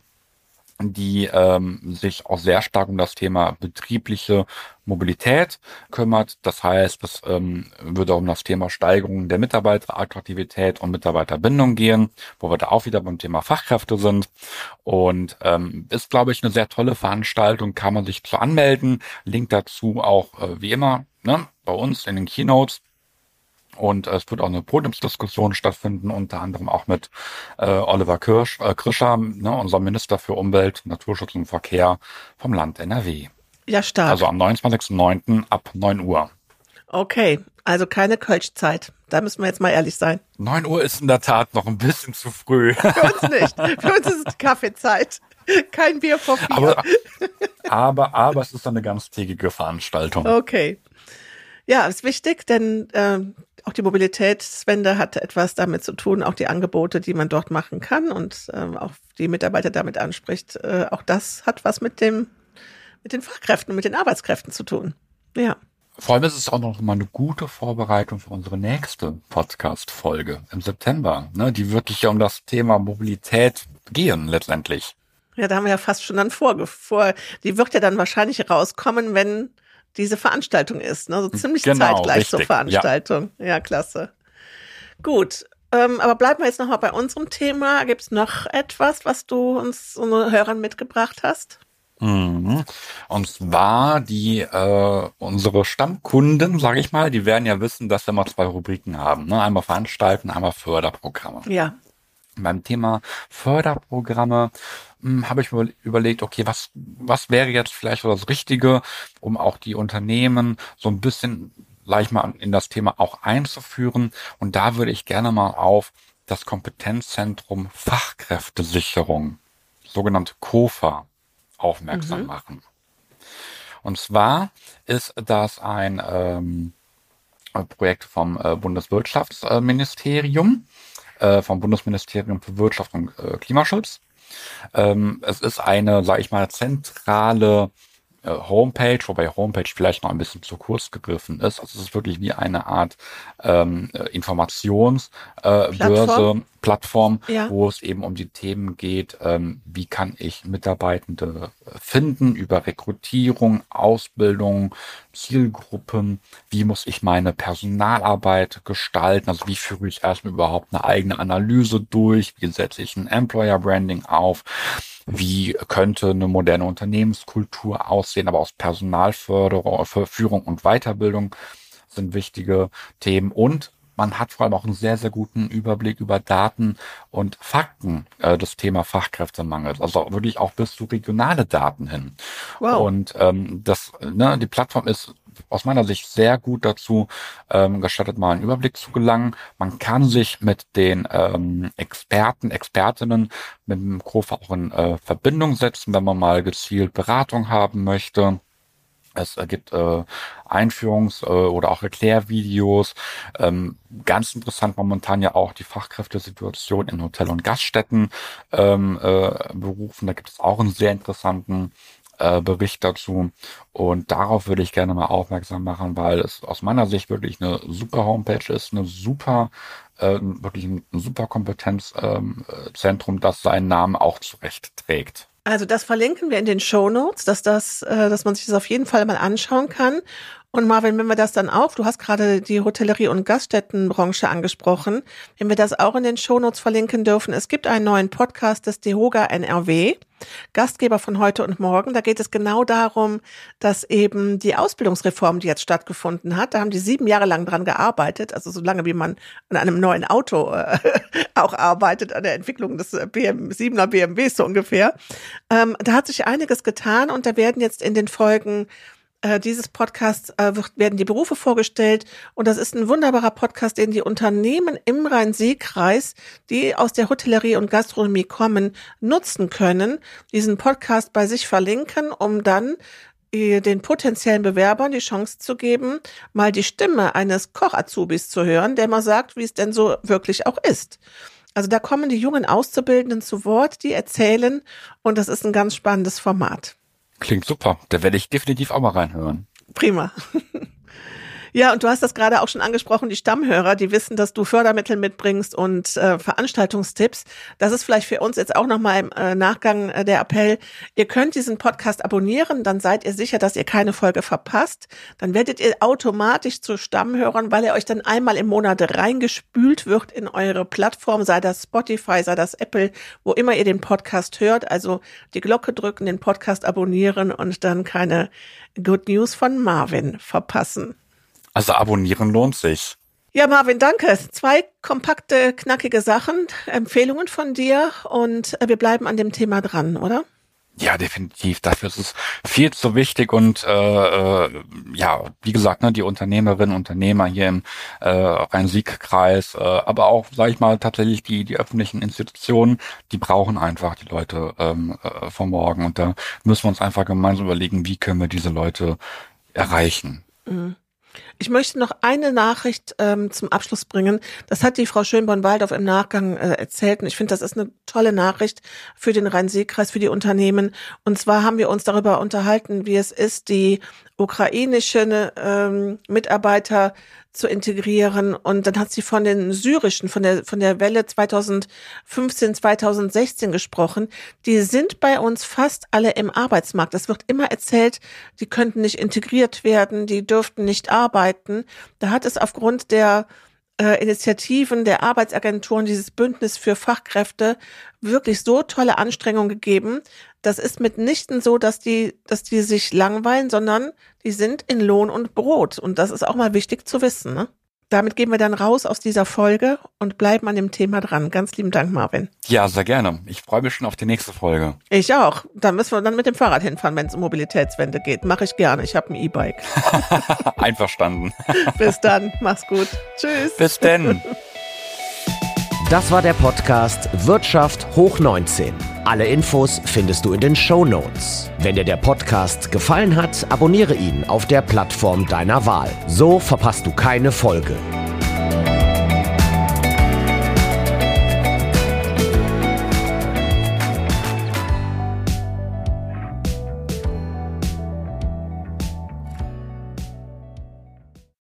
die ähm, sich auch sehr stark um das Thema betriebliche Mobilität kümmert. Das heißt, es ähm, würde um das Thema Steigerung der Mitarbeiterattraktivität und Mitarbeiterbindung gehen, wo wir da auch wieder beim Thema Fachkräfte sind. Und ähm, ist, glaube ich, eine sehr tolle Veranstaltung, kann man sich zu anmelden. Link dazu auch äh, wie immer ne, bei uns in den Keynotes. Und es wird auch eine Podiumsdiskussion stattfinden, unter anderem auch mit äh, Oliver Kirsch, äh, Krischer, ne, unserem Minister für Umwelt, Naturschutz und Verkehr vom Land NRW. Ja, stark. Also am 29.09. ab 9 Uhr. Okay, also keine Kölschzeit. Da müssen wir jetzt mal ehrlich sein. 9 Uhr ist in der Tat noch ein bisschen zu früh. Für uns nicht. Für uns ist es Kaffeezeit. Kein Bier vor vier. Aber, aber, aber es ist eine ganztägige Veranstaltung. Okay. Ja, ist wichtig, denn äh, auch die Mobilitätswende hat etwas damit zu tun, auch die Angebote, die man dort machen kann und äh, auch die Mitarbeiter damit anspricht. Äh, auch das hat was mit dem, mit den Fachkräften, mit den Arbeitskräften zu tun. Ja. Vor allem ist es auch noch mal eine gute Vorbereitung für unsere nächste Podcast-Folge im September, ne, die wirklich ja um das Thema Mobilität gehen letztendlich. Ja, da haben wir ja fast schon dann vor, vor. Die wird ja dann wahrscheinlich rauskommen, wenn diese Veranstaltung ist. Ne? So ziemlich Genau, zeitgleich richtig, zur Veranstaltung. Ja, klasse. Gut. Ähm, aber bleiben wir jetzt nochmal bei unserem Thema. Gibt es noch etwas, was du uns unseren Hörern mitgebracht hast? Mhm. Und zwar die äh, unsere Stammkunden, sage ich mal, die werden ja wissen, dass wir mal zwei Rubriken haben. Ne? Einmal Veranstalten, einmal Förderprogramme. Ja. Beim Thema Förderprogramme hm, habe ich mir überlegt, okay, was, was wäre jetzt vielleicht so das Richtige, um auch die Unternehmen so ein bisschen gleich mal in das Thema auch einzuführen. Und da würde ich gerne mal auf das Kompetenzzentrum Fachkräftesicherung, sogenannte KOFA, aufmerksam Mhm. machen. Und zwar ist das ein ähm, Projekt vom äh, Bundeswirtschaftsministerium, äh, vom Bundesministerium für Wirtschaft und äh, Klimaschutz. Ähm, es ist eine, sage ich mal, zentrale Homepage, wobei Homepage vielleicht noch ein bisschen zu kurz gegriffen ist. Also es ist wirklich wie eine Art ähm, äh, Informationsbörse, äh, Plattform? Börse, Plattform, Ja. wo es eben um die Themen geht, ähm, wie kann ich Mitarbeitende äh, finden über Rekrutierung, Ausbildung, Zielgruppen, wie muss ich meine Personalarbeit gestalten, also wie führe ich erstmal überhaupt eine eigene Analyse durch, wie setze ich ein Employer Branding auf, wie könnte eine moderne Unternehmenskultur aussehen, aber aus Personalförderung, für Führung und Weiterbildung sind wichtige Themen und man hat vor allem auch einen sehr, sehr guten Überblick über Daten und Fakten äh, des Thema Fachkräftemangels, also wirklich auch bis zu regionale Daten hin. Wow. Und ähm, das, ne, die Plattform ist aus meiner Sicht sehr gut dazu ähm, gestattet, mal einen Überblick zu gelangen. Man kann sich mit den ähm, Experten, Expertinnen mit dem KOFA auch in äh, Verbindung setzen, wenn man mal gezielt Beratung haben möchte. Es gibt äh, Einführungs- äh, oder auch Erklärvideos. Ähm, ganz interessant momentan ja auch die Fachkräftesituation in Hotel- und Gaststätten ähm, äh, berufen. Da gibt es auch einen sehr interessanten äh, Bericht dazu. Und darauf würde ich gerne mal aufmerksam machen, weil es aus meiner Sicht wirklich eine super Homepage ist, eine super, äh, wirklich ein, ein super Kompetenzzentrum, äh, Zentrum, das seinen Namen auch zurecht trägt. Also das verlinken wir in den Show Notes, dass das, äh, dass man sich das auf jeden Fall mal anschauen kann. Und Marvin, wenn wir das dann auch, du hast gerade die Hotellerie- und Gaststättenbranche angesprochen, wenn wir das auch in den Show Notes verlinken dürfen. Es gibt einen neuen Podcast des DEHOGA NRW, Gastgeber von heute und morgen. Da geht es genau darum, dass eben die Ausbildungsreform, die jetzt stattgefunden hat, da haben die sieben Jahre lang dran gearbeitet, also so lange wie man an einem neuen Auto äh, auch arbeitet, an der Entwicklung des äh, BM, 7er BMWs so ungefähr. Ähm, da hat sich einiges getan und da werden jetzt in den Folgen äh, dieses Podcasts äh, wird, werden die Berufe vorgestellt und das ist ein wunderbarer Podcast, den die Unternehmen im Rhein-Sieg-Kreis, die aus der Hotellerie und Gastronomie kommen, nutzen können, diesen Podcast bei sich verlinken, um dann den potenziellen Bewerbern die Chance zu geben, mal die Stimme eines Koch-Azubis zu hören, der mal sagt, wie es denn so wirklich auch ist. Also da kommen die jungen Auszubildenden zu Wort, die erzählen und das ist ein ganz spannendes Format. Klingt super. Da werde ich definitiv auch mal reinhören. Prima. Ja, und du hast das gerade auch schon angesprochen, die Stammhörer, die wissen, dass du Fördermittel mitbringst und äh, Veranstaltungstipps. Das ist vielleicht für uns jetzt auch nochmal im äh, Nachgang äh, der Appell. Ihr könnt diesen Podcast abonnieren, dann seid ihr sicher, dass ihr keine Folge verpasst. Dann werdet ihr automatisch zu Stammhörern, weil er euch dann einmal im Monat reingespült wird in eure Plattform, sei das Spotify, sei das Apple, wo immer ihr den Podcast hört. Also die Glocke drücken, den Podcast abonnieren und dann keine Good News von Marvin verpassen. Also abonnieren lohnt sich. Ja, Marvin, danke. Zwei kompakte, knackige Sachen, Empfehlungen von dir und äh, wir bleiben an dem Thema dran, oder? Ja, definitiv. Dafür ist es viel zu wichtig und äh, äh, ja, wie gesagt, ne, die Unternehmerinnen und Unternehmer hier im äh, Rhein-Sieg-Kreis, äh, aber auch, sage ich mal, tatsächlich die die öffentlichen Institutionen, die brauchen einfach die Leute ähm, äh, vom Morgen und da müssen wir uns einfach gemeinsam überlegen, wie können wir diese Leute erreichen. Mhm. Ich möchte noch eine Nachricht ähm, zum Abschluss bringen. Das hat die Frau Schönborn-Waldorf im Nachgang äh, erzählt. Und ich finde, das ist eine tolle Nachricht für den Rhein-Sieg-Kreis, für die Unternehmen. Und zwar haben wir uns darüber unterhalten, wie es ist, die ukrainische ähm, Mitarbeiter zu integrieren. Und dann hat sie von den syrischen, von der, von der Welle 2015, 2016 gesprochen. Die sind bei uns fast alle im Arbeitsmarkt. Es wird immer erzählt, die könnten nicht integriert werden, die dürften nicht arbeiten. Da hat es aufgrund der äh, Initiativen der Arbeitsagenturen, dieses Bündnis für Fachkräfte, wirklich so tolle Anstrengungen gegeben. Das ist mitnichten so, dass die, dass die sich langweilen, sondern die sind in Lohn und Brot. Und das ist auch mal wichtig zu wissen. Ne? Damit gehen wir dann raus aus dieser Folge und bleiben an dem Thema dran. Ganz lieben Dank, Marvin. Ja, sehr gerne. Ich freue mich schon auf die nächste Folge. Ich auch. Da müssen wir dann mit dem Fahrrad hinfahren, wenn es um Mobilitätswende geht. Mache ich gerne. Ich habe ein E-Bike. Einverstanden. Bis dann. Mach's gut. Tschüss. Bis denn. Das war der Podcast Wirtschaft hoch 19. Alle Infos findest du in den Show Notes. Wenn dir der Podcast gefallen hat, abonniere ihn auf der Plattform deiner Wahl. So verpasst du keine Folge.